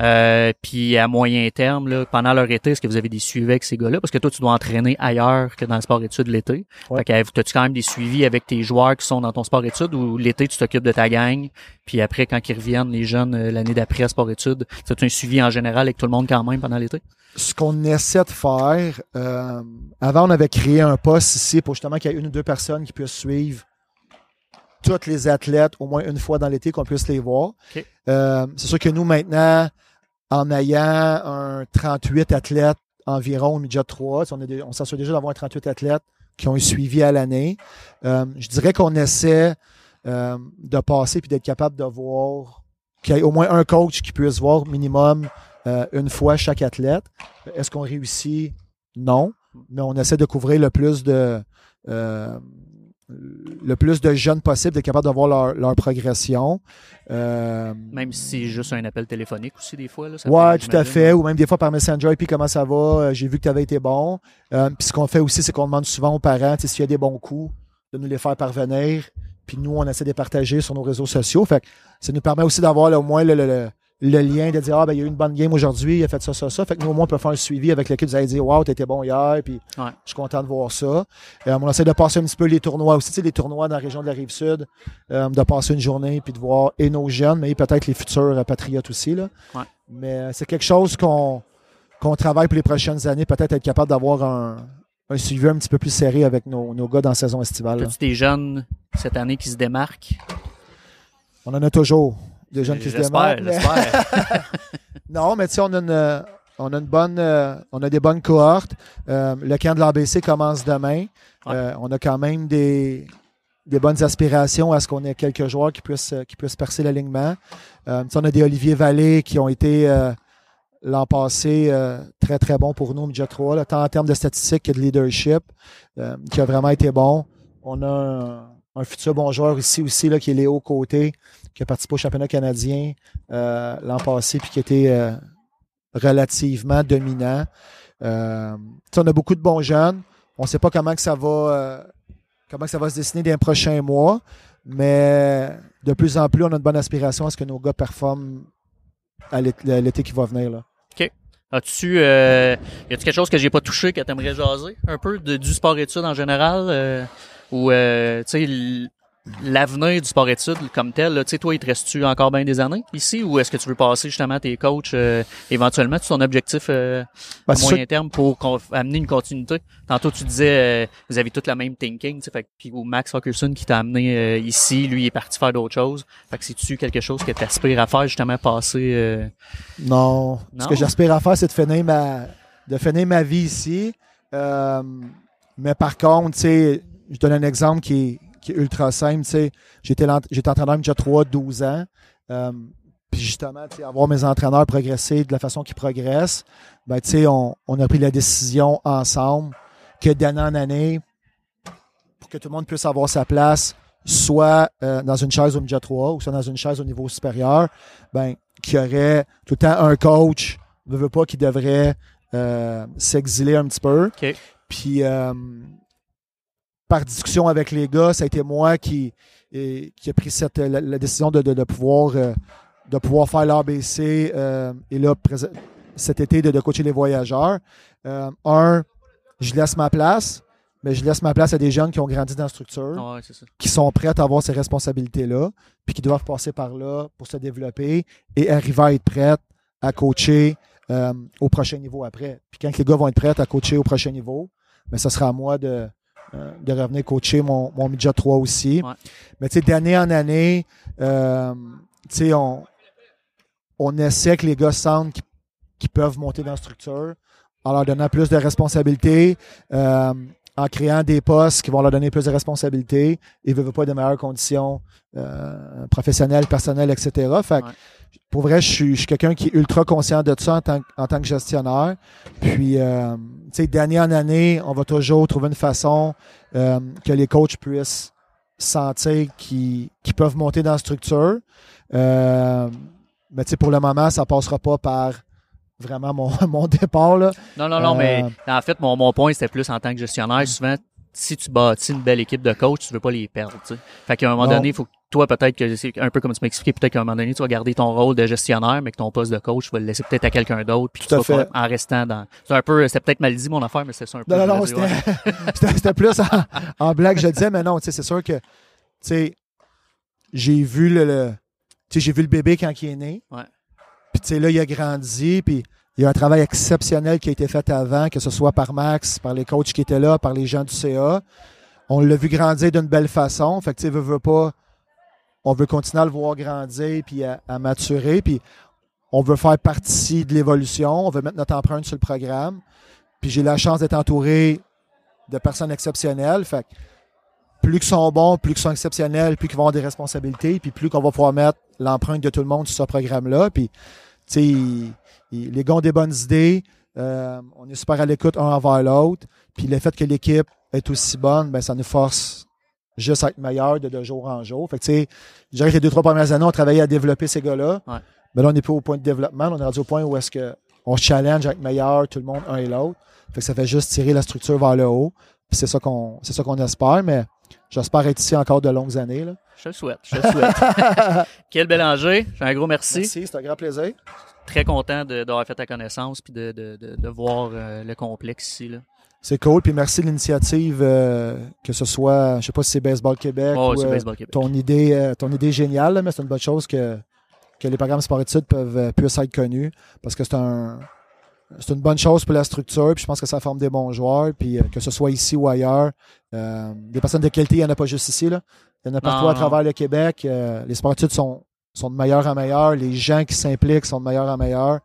S2: Euh, puis à moyen terme, là, pendant leur été, est-ce que vous avez des suivis avec ces gars-là? Parce que toi, tu dois entraîner ailleurs que dans le sport-études l'été.
S3: Ouais.
S2: Fait que, as-tu quand même des suivis avec tes joueurs qui sont dans ton sport-études ou l'été, tu t'occupes de ta gang? Puis après, quand ils reviennent, les jeunes, euh, l'année d'après à sport-études, c'est un suivi en général avec tout le monde quand même pendant l'été?
S3: Ce qu'on essaie de faire, euh, avant on avait créé un poste ici pour justement qu'il y ait une ou deux personnes qui puissent suivre tous les athlètes au moins une fois dans l'été, qu'on puisse les voir. Euh, c'est sûr que nous maintenant, en ayant un 38 athlètes environ au midget 3, on, est on s'assure déjà d'avoir un 38 athlètes qui ont un suivi à l'année. Euh, je dirais qu'on essaie euh, de passer puis d'être capable de voir qu'il y ait au moins un coach qui puisse voir minimum une fois chaque athlète. Est-ce qu'on réussit? Non. Mais on essaie de couvrir le plus de euh, le plus de jeunes possible, d'être capable de voir leur, leur progression. Euh,
S2: Même si c'est juste un appel téléphonique aussi, des fois. Là, ça
S3: Ouais, tout à fait. Ou même des fois par Messenger, et puis comment ça va? Euh, J'ai vu que tu avais été bon. Euh, puis ce qu'on fait aussi, c'est qu'on demande souvent aux parents, s'il y a des bons coups, de nous les faire parvenir. Puis nous, on essaie de les partager sur nos réseaux sociaux. Fait que ça nous permet aussi d'avoir au moins le, le- le- le lien de dire Ah ben il y a eu une bonne game aujourd'hui, il a fait ça, ça, ça. Fait que nous, au moins, on peut faire un suivi avec l'équipe, vous allez dire Wow, t'étais bon hier, puis
S2: Ouais.
S3: je suis content de voir ça. Euh, on essaie de passer un petit peu les tournois aussi, tu sais, les tournois dans la région de la rive sud, euh, de passer une journée puis de voir et nos jeunes, mais peut-être les futurs euh, patriotes aussi. Là.
S2: Ouais.
S3: Mais c'est quelque chose qu'on qu'on travaille pour les prochaines années, peut-être être capable d'avoir un, un suivi un petit peu plus serré avec nos, nos gars dans la saison estivale.
S2: As-tu des jeunes cette année qui se démarquent?
S3: On en a toujours des jeunes qui se démarquent. mais-. Non, mais tu sais, on a une, on a une bonne, euh, on a des bonnes cohortes. Euh, le camp de l'ABC commence demain.
S2: Ouais.
S3: Euh, on a quand même des, des bonnes aspirations à ce qu'on ait quelques joueurs qui puissent, qui puissent percer l'alignement. On a des Olivier Vallée qui ont été l'an passé très très bons pour nous au Midget 3, là, tant en termes de statistiques que de leadership, qui a vraiment été bon. On a un, un futur bon joueur ici aussi là, qui est Léo Côté, qui a participé au championnat canadien euh, l'an passé puis qui était euh, relativement dominant. Euh, tu on a beaucoup de bons jeunes. On ne sait pas comment que ça va euh, comment que ça va se dessiner dans les prochains mois, mais de plus en plus, on a une bonne aspiration à ce que nos gars performent à l'été qui va venir. Là.
S2: As-tu, euh, y a-tu quelque chose que j'ai pas touché que t'aimerais jaser un peu du sport études en général euh, ou euh, tu sais l'avenir du sport études comme tel, là, tu sais toi il te reste-tu encore bien des années ici ou est-ce que tu veux passer justement tes coachs euh, éventuellement tu ton objectif euh,
S3: Ben,
S2: à
S3: sûr
S2: moyen terme pour amener une continuité? Tantôt tu disais euh, vous avez toute la même thinking, tu sais fait puis ou Max Hawkinson qui t'a amené euh, ici, lui il est parti faire d'autres choses. Fait que c'est-tu quelque chose que tu aspires à faire justement passer euh,
S3: Non. Ce
S2: Non?
S3: que j'aspire à faire, c'est de finir ma, de finir ma vie ici. Euh, mais par contre, tu sais, je donne un exemple qui est, qui est ultra simple. tu sais. J'étais entraîneur déjà 3, 12 ans. Euh, puis justement, avoir mes entraîneurs progresser de la façon qu'ils progressent, ben, tu sais, on, on a pris la décision ensemble que d'année en année, pour que tout le monde puisse avoir sa place, soit euh, dans une chaise au midget 3 ou soit dans une chaise au niveau supérieur, ben, qu'il y aurait tout le temps un coach, ne veut pas, qui devrait euh, s'exiler un petit peu. Puis, euh, par discussion avec les gars, ça a été moi qui, et- qui a pris cette, la, la décision de, de, de pouvoir, euh, de pouvoir faire l'ABC euh, et là, cet été, de, de coacher les voyageurs. Euh, un, je laisse ma place, mais je laisse ma place à des jeunes qui ont grandi dans la structure
S2: Ah Ouais,
S3: qui sont prêtes à avoir ces responsabilités-là, puis qui doivent passer par là pour se développer et arriver à être prêtes à coacher au prochain niveau après. Puis quand les gars vont être prêts à coacher au prochain niveau, ben, ce sera à moi de, de revenir coacher mon, mon midget 3 aussi.
S2: Ouais.
S3: Mais tu sais, d'année en année, euh, tu sais, on, on essaie que les gars sentent qu'ils peuvent monter dans la structure en leur donnant plus de responsabilités, euh, en créant des postes qui vont leur donner plus de responsabilités et ne veulent pas de meilleures conditions euh, professionnelles, personnelles, etc. Fait que,
S2: Ouais.
S3: Pour vrai, je suis, quelqu'un qui est ultra conscient de ça en tant, que- en tant que gestionnaire. Puis, euh, tu sais, d'année en année, on va toujours trouver une façon euh, que les coachs puissent sentir qu'ils peuvent monter dans la structure. Euh, mais tu sais, pour le moment, ça passera pas par vraiment mon, mon départ. Là.
S2: Non, non, non, mais en fait, mon, mon point, c'était plus en tant que gestionnaire. Souvent, si tu bâtis une belle équipe de coach, tu veux pas les perdre. tu sais. Fait qu'à un moment
S3: Non.
S2: donné, il faut que toi, peut-être que c'est un peu comme tu m'expliquais, peut-être qu'à un moment donné, tu vas garder ton rôle de gestionnaire, mais que ton poste de coach, tu vas le laisser peut-être à quelqu'un d'autre, puis
S3: Tout
S2: tu vas en restant dans. C'est un peu, c'était peut-être mal dit mon affaire, mais c'est ça un peu.
S3: Non, non, c'était plus en, en blague, je le disais, mais non, tu sais, c'est sûr que, tu sais, j'ai vu le, le- tu sais, j'ai vu le bébé quand il est né.
S2: Ouais.
S3: Puis, tu sais, là, il a grandi, puis il y a un travail exceptionnel qui a été fait avant, que ce soit par Max, par les coachs qui étaient là, par les gens du CA. On l'a vu grandir d'une belle façon. Fait que, tu sais, veut, veut pas, on veut continuer à le voir grandir, puis à, maturer, puis on veut faire partie de l'évolution, on veut mettre notre empreinte sur le programme. Puis j'ai la chance d'être entouré de personnes exceptionnelles. Fait plus qu'ils sont bons, plus qu'ils sont exceptionnels, plus qu'ils vont avoir des responsabilités, puis plus qu'on va pouvoir mettre l'empreinte de tout le monde sur ce programme-là. Puis, tu les gars ont des bonnes idées. euh, on est super à l'écoute un envers l'autre. Puis le fait que l'équipe est aussi bonne, ben ça nous force juste à être meilleur de, de jour en jour. Fait que, tu sais, je dirais que les deux, trois premières années, on travaillait à développer ces gars-là.
S2: Ouais.
S3: Mais là, on n'est plus au point de développement. On est rendu au point où est-ce que on se challenge à être meilleur, tout le monde, un et l'autre. Fait que ça fait juste tirer la structure vers le haut. C'est ça qu'on c'est ça qu'on espère, mais j'espère être ici encore de longues années. Là.
S2: Je le souhaite, je le souhaite. Quel Bélanger, un gros merci.
S3: Merci, c'est un grand plaisir.
S2: Très content d'avoir fait ta connaissance puis de, de, de, de voir euh, le complexe ici. Là.
S3: C'est cool. Puis merci de l'initiative, euh, que ce soit, je sais pas si c'est Baseball Québec
S2: Oh,
S3: ou
S2: c'est
S3: euh,
S2: Baseball Québec.
S3: ton idée, euh, ton idée est géniale, là, mais c'est une bonne chose que, que les programmes sport-études peuvent puissent être connus parce que c'est un c'est une bonne chose pour la structure, puis je pense que ça forme des bons joueurs, puis que ce soit ici ou ailleurs. des personnes de qualité, il n'y en a pas juste ici. Là. Il y en a partout
S2: Non,
S3: à
S2: non.
S3: travers le Québec. Les sport-études sont, sont de meilleur en meilleur. Les gens qui s'impliquent sont de meilleur en meilleur.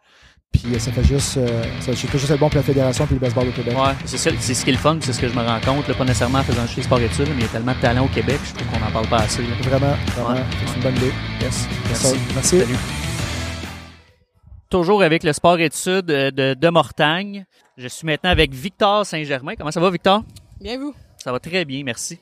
S3: Puis euh, ça fait juste euh, ça fait juste être bon pour la fédération puis le baseball au Québec.
S2: Ouais, c'est ça, c'est ce qui est le fun, c'est ce que je me rends compte, là, pas nécessairement en faisant juste sport études, mais il y a tellement de talent au Québec, je trouve qu'on n'en parle pas assez. là.
S3: Vraiment, vraiment.
S2: Ouais.
S3: C'est une bonne idée.
S2: Yes.
S3: Merci.
S2: Merci.
S3: Merci.
S2: Salut. Toujours avec le sport études euh, de, de Mortagne. Je suis maintenant avec Victor Saint-Germain. Comment ça va, Victor?
S4: Bien vous?
S2: Ça va très bien, merci.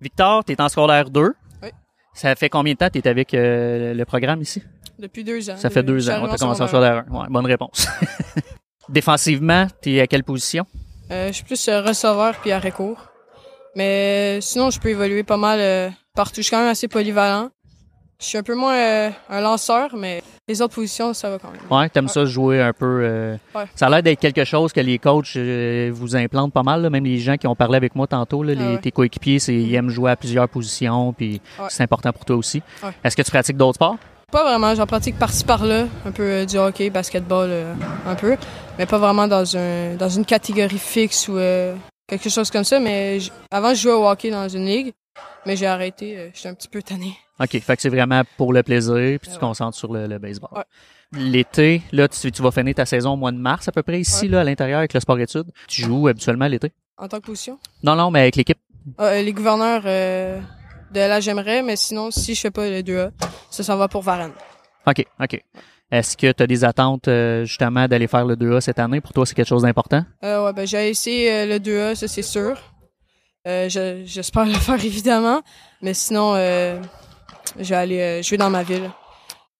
S2: Victor, tu es en scolaire 2.
S4: Oui.
S2: Ça fait combien de temps que tu es avec euh, le programme ici?
S4: Depuis deux ans.
S2: Ça fait deux ans. On t'a commencé en
S4: secondaire.
S2: scolaire 1. Ouais, bonne réponse. Défensivement, tu es à quelle position?
S4: Euh, je suis plus euh, receveur puis arrêt court. Mais euh, sinon, je peux évoluer pas mal euh, partout. Je suis quand même assez polyvalent. Je suis un peu moins euh, un lanceur, mais les autres positions, ça va quand même.
S2: Ouais, t'aimes ça jouer un peu. euh,
S4: Ouais.
S2: Ça a l'air d'être quelque chose que les coachs euh, vous implantent pas mal, là. même les gens qui ont parlé avec moi tantôt, là, les,
S4: Ah ouais.
S2: tes coéquipiers, ils aiment jouer à plusieurs positions, puis
S4: Ouais.
S2: c'est important pour toi aussi.
S4: Ouais.
S2: Est-ce que tu pratiques d'autres sports?
S4: Pas vraiment, j'en pratique par-ci par-là, un peu euh, du hockey, basketball, euh, un peu, mais pas vraiment dans un dans une catégorie fixe ou euh, quelque chose comme ça. Mais avant, je jouais au hockey dans une ligue, mais j'ai arrêté. J'étais un petit peu tanné.
S2: OK, fait que c'est vraiment pour le plaisir, puis tu te
S4: Ouais.
S2: concentres sur le, le baseball.
S4: Ouais.
S2: L'été, là, tu, tu vas finir ta saison au mois de mars à peu près ici,
S4: Ouais.
S2: là, à l'intérieur avec le sport-études. Tu joues habituellement l'été?
S4: En tant que position?
S2: Non, non, mais avec l'équipe.
S4: Ah, euh, les gouverneurs euh, de là, j'aimerais, mais sinon, si je fais pas le 2A, ça s'en va pour Varenne.
S2: OK, OK. Est-ce que tu as des attentes euh, justement d'aller faire le 2A cette année? Pour toi, c'est quelque chose d'important?
S4: Euh, ouais, ben, j'ai essayé euh, le 2A, ça c'est sûr. Euh, je- J'espère le faire évidemment, mais sinon, je vais aller jouer dans ma ville,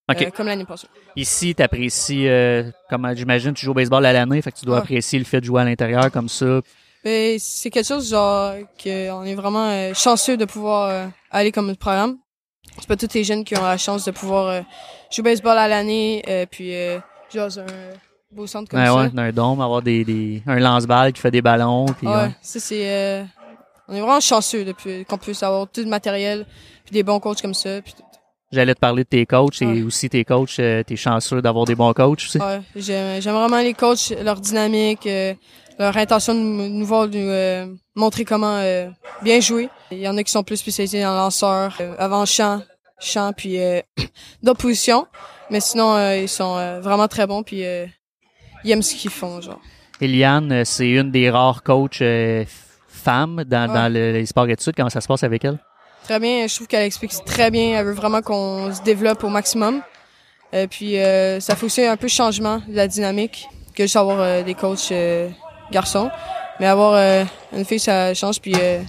S2: OK.
S4: euh, comme l'année passée.
S2: Ici, tu apprécies, comme j'imagine, tu joues au baseball à l'année, fait que tu dois
S4: Ouais.
S2: apprécier le fait de jouer à l'intérieur comme ça.
S4: Mais c'est quelque chose genre que on est vraiment euh, chanceux de pouvoir euh, aller comme programme. C'est pas tous les jeunes qui ont la chance de pouvoir euh, jouer au baseball à l'année, euh, puis euh, jouer dans un beau centre comme
S2: Ouais,
S4: ça.
S2: ouais, un dôme, avoir des, des- un lance-balle qui fait des ballons. Puis,
S4: Ouais,
S2: ouais.
S4: ça c'est euh, on est vraiment chanceux depuis qu'on puisse avoir tout le matériel puis des bons coachs comme ça puis tout.
S2: J'allais te parler de tes coachs et
S4: Ouais.
S2: aussi tes coachs, euh, t'es chanceux d'avoir des bons coachs aussi.
S4: Ouais, j'aime j'aime vraiment les coachs, leur dynamique, euh, leur intention de nous voir nous euh, montrer comment euh, bien jouer. Il y en a qui sont plus spécialisés en lanceur, euh, avant champ, champ puis d'autres positions, mais sinon ils sont vraiment très bons puis ils aiment ce qu'ils font genre.
S2: Eliane, c'est une des rares coachs femmes dans,
S4: Ouais.
S2: dans le- les sports études. Comment ça se passe avec elle?
S4: Très bien, je trouve qu'elle explique très bien. Elle veut vraiment qu'on se développe au maximum. Et puis, euh, ça fait aussi un peu changement de la dynamique que juste avoir euh, des coachs garçons. Mais avoir euh, une fille, ça change. Puis, euh,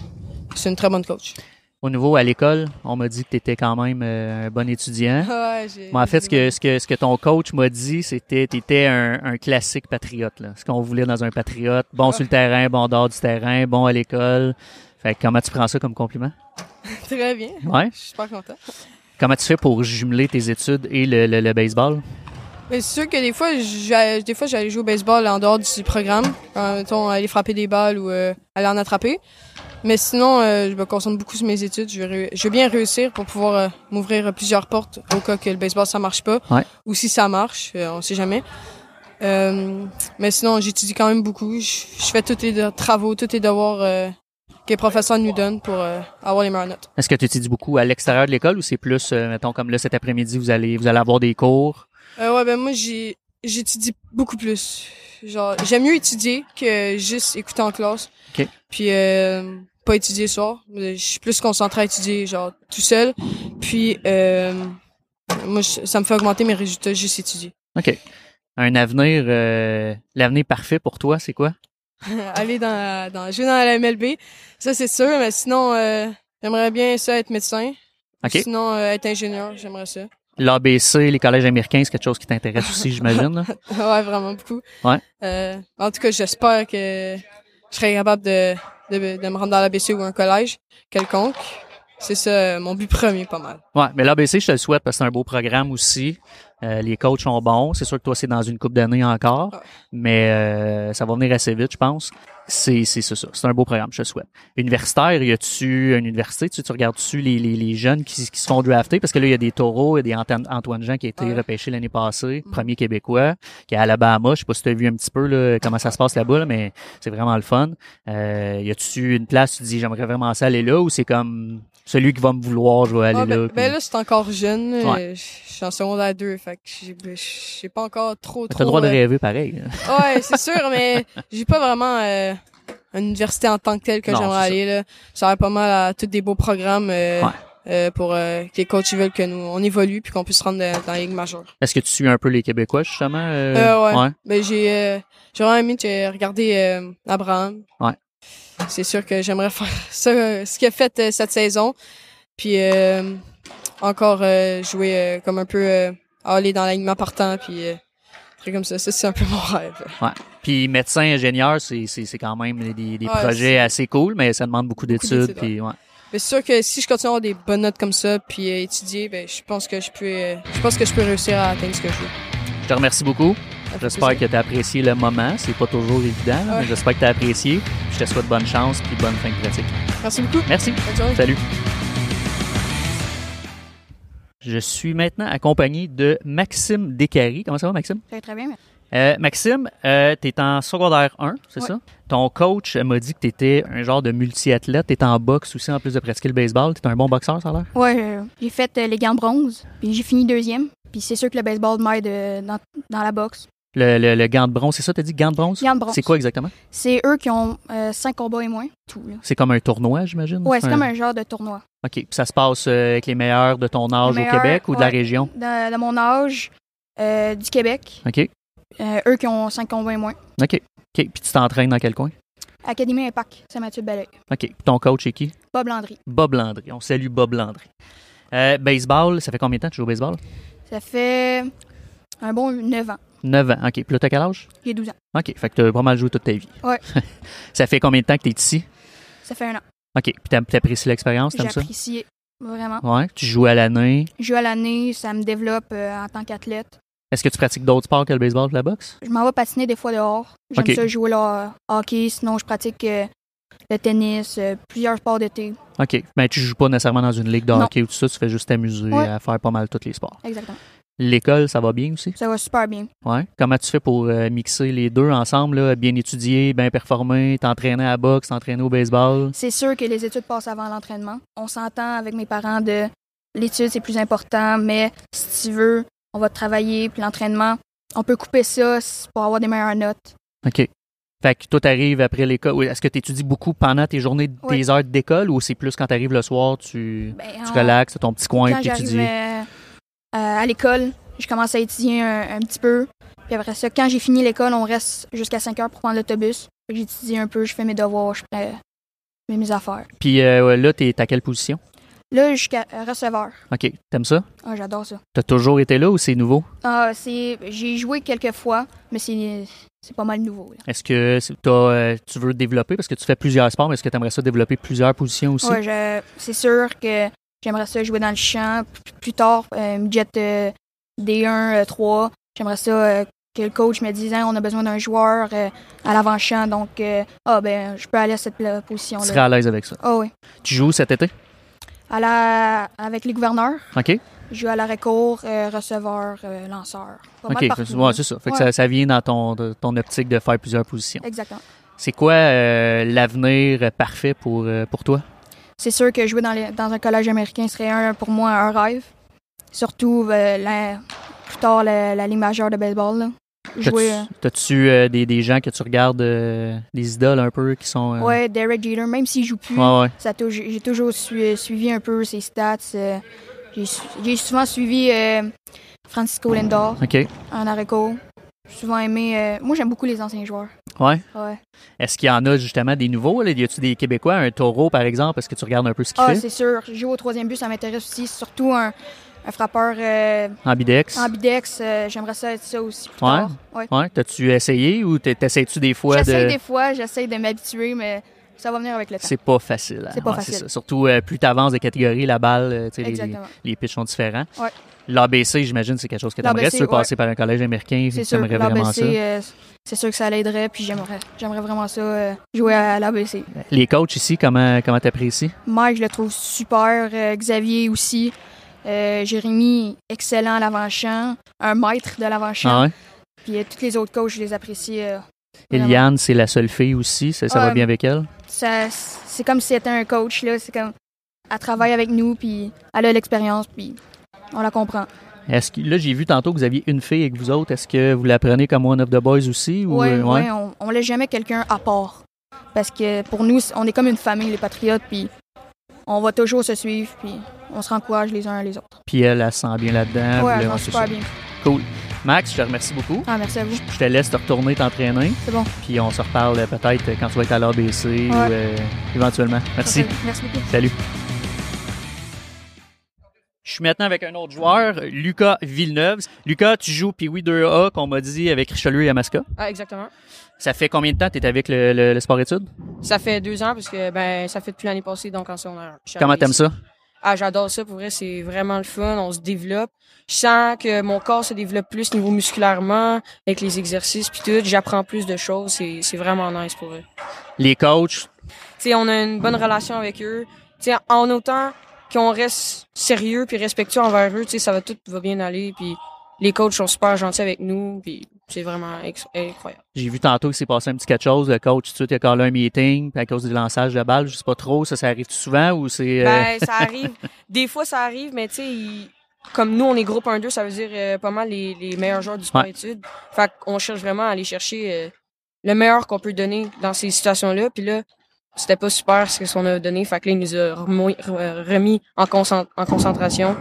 S4: c'est une très bonne coach.
S2: Au niveau à l'école, on m'a dit que tu étais quand même euh, un bon étudiant.
S4: Ouais,
S2: Mais en fait, ce que, ce que, ce que ton coach m'a dit, c'était que tu étais un, un classique patriote. Là. Ce qu'on voulait dans un patriote. Bon sur le terrain, bon dehors du terrain, bon à l'école. Fait que comment tu prends ça comme compliment?
S4: Très bien.
S2: Ouais.
S4: Je suis super content.
S2: Comment tu fais pour jumeler tes études et le, le, le baseball?
S4: Mais c'est sûr que des fois, j'ai- des fois, j'allais jouer au baseball en dehors du programme. Quand, mettons, aller frapper des balles ou euh, aller en attraper. Mais sinon, euh, je me concentre beaucoup sur mes études. Je veux bien réussir pour pouvoir euh, m'ouvrir plusieurs portes au cas que le baseball, ça marche pas.
S2: Ouais.
S4: Ou si ça marche, on sait jamais. Euh, mais sinon, j'étudie quand même beaucoup. Je, je fais tous les de- travaux, tous les devoirs que les professeurs nous donnent pour euh, avoir les meilleures notes.
S2: Est-ce que tu étudies beaucoup à l'extérieur de l'école ou c'est plus, euh, mettons, comme là cet après-midi, vous allez, vous allez avoir des cours?
S4: Euh, ouais, ben moi, j'ai j'étudie beaucoup plus. Genre, j'aime mieux étudier que juste écouter en classe.
S2: OK.
S4: Puis, euh, pas étudier le soir. Je suis plus concentré à étudier, genre, tout seul. Puis, euh, moi, je- ça me fait augmenter mes résultats juste étudier.
S2: OK. Un avenir, euh, l'avenir parfait pour toi, c'est quoi?
S4: Aller dans, dans, jouer dans la MLB, ça, c'est sûr. Mais sinon, euh, j'aimerais bien ça être médecin.
S2: OK.
S4: Sinon, euh, être ingénieur, j'aimerais ça.
S2: L'ABC, les collèges américains, c'est quelque chose qui t'intéresse aussi, j'imagine.
S4: ouais, vraiment beaucoup.
S2: Ouais.
S4: Euh, en tout cas, j'espère que je serai capable de, de, de me rendre dans l'ABC ou un collège quelconque. C'est ça, euh, mon but premier, pas mal.
S2: Ouais, mais l'ABC, je te le souhaite parce que c'est un beau programme aussi. Euh, les coachs sont bons. C'est sûr que toi, c'est dans une coupe d'années encore,
S4: Ouais.
S2: mais euh, ça va venir assez vite, je pense. C'est c'est c'est ça. C'est un beau programme, je te le souhaite. Universitaire, y a-tu une université? Tu, tu regardes-tu les, les, les jeunes qui, qui se font drafter? Parce que là, il y a des taureaux, il y a des Antoine, Antoine Jean qui a été
S4: Ouais.
S2: repêché l'année passée,
S4: Mhm.
S2: premier Québécois, qui est à Alabama. Je sais pas si tu as vu un petit peu là, comment ça se passe là-bas, là, mais c'est vraiment le fun. Euh, y a-tu une place, tu te dis, j'aimerais vraiment ça aller là, ou c'est comme celui qui va me vouloir, je vais aller
S4: Ah, ben,
S2: là?
S4: ben là, c'est encore jeune.
S2: Ouais.
S4: Je suis en secondaire 2, fait que j'ai ben, j'ai pas encore trop, trop...
S2: T'as le droit de
S4: euh,
S2: rêver pareil. là.
S4: Ouais, c'est sûr, mais j'ai pas vraiment euh, une université en tant que telle que j'aimerais aller. Là. Ça aurait pas mal à tous des beaux programmes euh,
S2: Ouais.
S4: euh, pour euh, que les coachs veulent que nous on évolue puis qu'on puisse se rendre dans, dans la ligue majeure.
S2: Est-ce que tu suis un peu les Québécois, justement? euh?
S4: Euh, ouais. Ben j'ai euh, j'ai vraiment aimé regarder euh, Abraham.
S2: Ouais.
S4: C'est sûr que j'aimerais faire ça, ce qu'il a fait euh, cette saison. Puis euh, encore euh, jouer euh, comme un peu euh, aller dans l'alignement partant puis euh, trucs comme ça. Ça c'est un peu mon rêve.
S2: Puis médecin, ingénieur, c'est, c'est, c'est quand même des, des
S4: Ouais,
S2: projets assez cool, mais ça demande beaucoup d'études. ouais.
S4: Mais c'est sûr que si je continue à avoir des bonnes notes comme ça puis euh, étudier, ben je pense que je peux euh, je pense que je peux réussir à atteindre ce que je veux.
S2: Je te remercie beaucoup. J'espère que tu as apprécié le moment. C'est pas toujours évident,
S4: Ouais.
S2: mais j'espère que tu as apprécié. Je te souhaite bonne chance puis bonne fin de pratique.
S4: Merci beaucoup.
S2: Merci. Salut. Je suis maintenant accompagné de Maxime Descaries. Comment ça va, Maxime?
S5: Ça va très bien, merci.
S2: Euh, Maxime, euh, tu es en secondaire 1, c'est ça? Ton coach m'a dit que tu étais un genre de multi-athlète. Tu en boxe aussi en plus de pratiquer le baseball. Tu es un bon boxeur, ça a l'air?
S5: Euh, j'ai fait euh, les gants bronze, puis j'ai fini deuxième. Puis c'est sûr que le baseball m'aide euh, dans, dans la boxe.
S2: Le, le, le gant de bronze, c'est ça? T'as dit gant de bronze?
S5: Gants de bronze.
S2: C'est quoi exactement?
S5: C'est eux qui ont euh, cinq combats et moins. Tout.
S2: C'est comme un tournoi, j'imagine?
S5: Ouais, c'est comme un genre de tournoi.
S2: OK. Puis ça se passe euh, avec les meilleurs de ton âge au Québec ou de la région?
S5: De, de mon âge, euh, du Québec.
S2: OK.
S5: Eux qui ont cinq combats et moins.
S2: OK. OK. Puis tu t'entraînes dans quel coin?
S5: Académie Impact, Saint-Mathieu de Belleuil.
S2: OK. Puis ton coach est qui?
S5: Bob Landry.
S2: Bob Landry. On salue Bob Landry. Baseball, ça fait combien de temps que tu joues au baseball?
S5: Ça fait un bon 9 ans.
S2: 9 ans. OK. Puis là, t'as quel âge?
S5: J'ai 12 ans.
S2: OK. Fait que t'as pas mal joué toute ta vie.
S5: Ouais.
S2: ça fait combien de temps que t'es ici?
S5: Ça fait un an.
S2: OK. Puis t'apprécies l'expérience, t'aimes ça?
S5: J'apprécie vraiment.
S2: Ouais. Tu joues à l'année?
S5: Je joue à l'année, ça me développe euh, en tant qu'athlète.
S2: Est-ce que tu pratiques d'autres sports que le baseball et la boxe?
S5: Je m'en vais patiner des fois dehors. J'aime
S2: Ok.
S5: ça jouer le hockey, sinon je pratique euh, le tennis, euh, plusieurs sports d'été.
S2: OK. Mais tu joues pas nécessairement dans une ligue de
S5: Non.
S2: hockey ou tout ça, tu fais juste t'amuser
S5: Ouais.
S2: à faire pas mal tous les sports.
S5: Exactement.
S2: L'école, ça va bien aussi?
S5: Ça va super bien.
S2: Ouais. Comment tu fais pour euh, mixer les deux ensemble, là, bien étudier, bien performer, t'entraîner à la boxe, t'entraîner au baseball?
S5: C'est sûr que les études passent avant l'entraînement. On s'entend avec mes parents de l'étude, c'est plus important, mais si tu veux, on va travailler, puis l'entraînement, on peut couper ça pour avoir des meilleures notes.
S2: OK. Fait que toi, t'arrives après l'école. Est-ce que tu étudies beaucoup pendant tes journées, tes
S5: Oui.
S2: heures d'école ou c'est plus quand tu arrives le soir, tu,
S5: Ben,
S2: tu relaxes, ton petit coin tu étudies?
S5: Euh, à l'école, je commence à étudier un, un petit peu. Puis après ça, quand j'ai fini l'école, on reste jusqu'à 5 heures pour prendre l'autobus. J'étudie un peu, je fais mes devoirs, je fais mes, mes affaires.
S2: Puis euh, là, t'es à quelle position?
S5: Là, jusqu'à receveur.
S2: OK. T'aimes ça?
S5: Ah, j'adore ça.
S2: T'as toujours été là ou c'est nouveau?
S5: Ah, c'est, j'ai joué quelques fois, mais c'est, c'est pas mal nouveau.
S2: Est-ce que t'as, euh, tu veux développer, parce que tu fais plusieurs sports, mais est-ce que tu aimerais ça développer plusieurs positions aussi?
S5: Je- c'est sûr que j'aimerais ça jouer dans le champ. P- Plus tard, midget euh, D1, euh, 3, j'aimerais ça euh, que le coach me dise Hein, on a besoin d'un joueur euh, à l'avant-champ, donc euh, ah ben je peux aller à cette pla-
S2: tu serais
S5: position-là.
S2: à l'aise avec ça?
S5: Ah oui.
S2: Tu joues cet été?
S5: À la, avec les gouverneurs,
S2: OK?
S5: je joue à l'arrêt-court, euh, receveur, lanceur. Pas
S2: OK.
S5: partout,
S2: Ouais, c'est ça. Fait que
S5: Ouais.
S2: ça, ça vient dans ton, de- ton optique de faire plusieurs positions.
S5: Exactement.
S2: C'est quoi l'avenir parfait pour, pour toi?
S5: C'est sûr que jouer dans, les- dans un collège américain serait un, pour moi un rêve. Surtout euh, la- plus tard la, la Ligue majeure de baseball. là. Jouer. euh,
S2: T'as-tu euh, des, des gens que tu regardes, euh, des idoles un peu qui sont.
S5: Ouais, Derek Jeter, même s'il joue plus,
S2: Ouais, ouais.
S5: ça j'ai toujours su- suivi un peu ses stats. j'ai souvent suivi Francisco Lindor en arrêt-court. Souvent aimé. euh, moi, j'aime beaucoup les anciens joueurs.
S2: Ouais?
S5: Ouais.
S2: Est-ce qu'il y en a justement des nouveaux? Là? Y a-tu des Québécois? Un taureau, par exemple? Est-ce que tu regardes un peu ce qu'il
S5: Ah,
S2: fait?
S5: c'est sûr. Jouer au troisième but, ça m'intéresse aussi. Surtout un, un frappeur euh,
S2: Ambidex?
S5: ambidex. euh, J'aimerais ça être ça aussi plus
S2: Ouais?
S5: tard. Ouais.
S2: Ouais? T'as-tu essayé ou t'es- t'essayes-tu des fois
S5: J'essaie
S2: de.
S5: des fois, j'essaie de m'habituer, mais ça va venir avec le temps.
S2: C'est pas facile. hein.
S5: C'est pas
S2: Ouais,
S5: facile.
S2: ça. Surtout euh, plus tu avances de catégorie, la balle, euh, les, les pitchs sont différents.
S5: Ouais.
S2: L'ABC, j'imagine, c'est quelque chose que tu aimerais. Si tu veux passer par un collège américain,
S5: C'est
S2: tu
S5: sûr,
S2: aimerais vraiment ça.
S5: euh, c'est sûr que ça l'aiderait, puis j'aimerais, j'aimerais vraiment ça, euh, jouer à l'ABC.
S2: Les coachs ici, comment comment t'apprécies?
S5: Mike, je le trouve super. euh, Xavier aussi. Jérémy, excellent à l'avant-champ. Un maître de l'avant-champ.
S2: Ah ouais?
S5: Puis tous les autres coachs, je les apprécie.
S2: Eliane, c'est la seule fille aussi. Ça, ça va bien avec elle?
S5: C'est comme si c'était un coach, là. C'est comme, elle travaille avec nous, puis elle a l'expérience, puis on la comprend.
S2: Est-ce que là, j'ai vu tantôt que vous aviez une fille avec vous autres. Est-ce que vous la prenez comme one of the boys aussi? Ou,
S5: Oui,
S2: euh, ouais?
S5: on, on laisse jamais quelqu'un à part. Parce que pour nous, on est comme une famille, les Patriotes, puis on va toujours se suivre, puis on se encourage les uns les autres.
S2: Puis elle, elle se sent bien là-dedans. vous-
S5: elle
S2: c'est
S5: super bien.
S2: Cool. Max, je te remercie beaucoup.
S5: Ah, merci à vous.
S2: Je te laisse te retourner t'entraîner.
S5: C'est bon.
S2: Puis on se reparle peut-être quand tu vas être à l'ABC ou euh, éventuellement. Merci.
S5: Merci beaucoup.
S2: Salut. Je suis maintenant avec un autre joueur, Lucas Villeneuve. Lucas, tu joues puis oui 2A, qu'on m'a dit, avec Richelieu et Yamaska.
S6: Ah, exactement.
S2: Ça fait combien de temps que tu es avec le, le- le sport-études?
S6: Ça fait deux ans parce que ben ça fait depuis l'année passée donc en secondaire.
S2: Comment t'aimes ça?
S6: Ah, j'adore ça. Pour vrai, c'est vraiment le fun. On se développe. Je sens que mon corps se développe plus niveau musculairement avec les exercices puis tout. J'apprends plus de choses. C'est c'est vraiment nice pour eux.
S2: Les coachs,
S6: Tu sais, on a une bonne relation avec eux. Tu sais, en autant qu'on reste sérieux puis respectueux envers eux, tu sais, ça va tout va bien aller. Puis les coachs sont super gentils avec nous. Puis c'est vraiment incroyable.
S2: j'ai vu tantôt qu'il s'est passé un petit quelque chose. Le coach, tout de suite, il a un meeting puis à cause du lançage de balle. Je sais pas trop, ça, ça arrive souvent ou c'est... euh,
S6: Ben, ça arrive. Des fois, ça arrive, mais tu sais, il- comme nous, on est groupe 1-2, ça veut dire euh, pas mal les, les meilleurs joueurs du sport
S2: Ouais.
S6: études. Fait qu'on cherche vraiment à aller chercher euh, le meilleur qu'on peut donner dans ces situations-là. Puis là, c'était pas super ce qu'on a donné. Fait que là, il nous a remis en, concent- en concentration.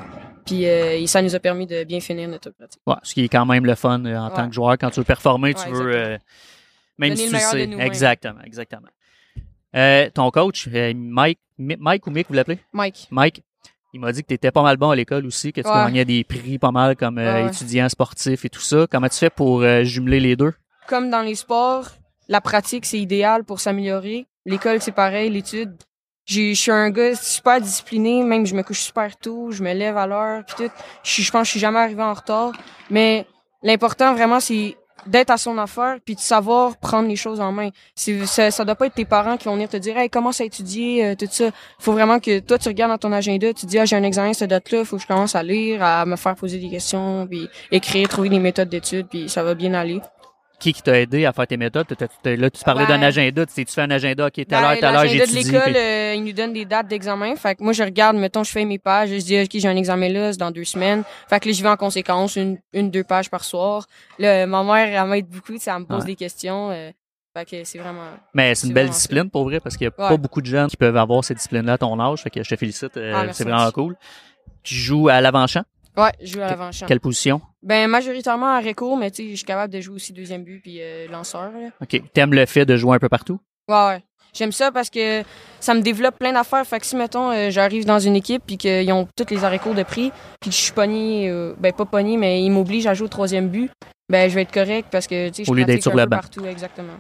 S6: Puis euh, ça nous a permis de bien finir notre pratique.
S2: Ouais, ce qui est quand même le fun euh, en tant que joueur. Quand tu veux performer, tu
S6: Ouais,
S2: veux. euh, même
S6: Donner
S2: si
S6: le
S2: tu sais.
S6: de.
S2: Exactement, exactement. Ton coach, Mike, Mi- Mike ou Mick, vous l'appelez?
S6: Mike.
S2: Mike, il m'a dit que tu étais pas mal bon à l'école aussi, que tu
S6: Ouais.
S2: gagnais des prix pas mal comme euh,
S6: Ouais,
S2: étudiant sportif et tout ça. Comment tu fais pour euh, jumeler les deux?
S6: Comme dans les sports, la pratique, c'est idéal pour s'améliorer. L'école, c'est pareil. L'étude, je suis un gars super discipliné. Même, je me couche super tôt. Je me lève à l'heure. Puis tout. Je pense que je suis jamais arrivé en retard. Mais l'important, vraiment, c'est d'être à son affaire puis de savoir prendre les choses en main. Ça, ça doit pas être tes parents qui vont venir te dire, hey, commence à étudier, euh, tout ça. Faut vraiment que toi, tu regardes dans ton agenda, tu dis, ah, j'ai un examen cette date-là, faut que je commence à lire, à me faire poser des questions, puis écrire, trouver des méthodes d'études, puis ça va bien aller.
S2: Qui qui t'a aidé à faire tes méthodes? Là, tu parlais d'un agenda. Tu sais, tu fais un agenda, OK, telle
S6: Ben,
S2: heure, telle heure,
S6: l'agenda de l'école, euh, ils nous donnent des dates d'examen. Fait que moi, je regarde, mettons, je fais mes pages, je dis, OK, j'ai un examen là, c'est dans deux semaines. Fait que là, je vais en conséquence, une, une, deux pages par soir. Là, ma mère, elle m'aide beaucoup, elle me pose
S2: Ouais.
S6: des questions. euh, fait que c'est vraiment...
S2: Mais c'est une belle discipline pour vrai parce qu'il n'y a
S6: Ouais.
S2: pas beaucoup de jeunes qui peuvent avoir cette discipline-là à ton âge. Fait que je te félicite. euh,
S6: Ah,
S2: c'est vraiment cool. Tu joues à l'avant-champ?
S6: Ouais, je joue à l'avant-champ.
S2: Quelle position?
S6: Ben, majoritairement à récours, mais tu sais, je suis capable de jouer aussi deuxième but puis euh, lanceur, là.
S2: OK. T'aimes le fait de jouer un peu partout?
S6: Ouais, ouais. J'aime ça parce que ça me développe plein d'affaires. Fait que si, mettons, euh, j'arrive dans une équipe puis qu'ils ont tous les courts de prix puis que je suis pogné, euh, ben pas pogné, mais ils m'obligent à jouer au troisième but, ben je vais être correct parce que, tu sais, je
S2: Au lieu d'être
S6: pratique
S2: sur
S6: un
S2: le banc.
S6: partout, exactement.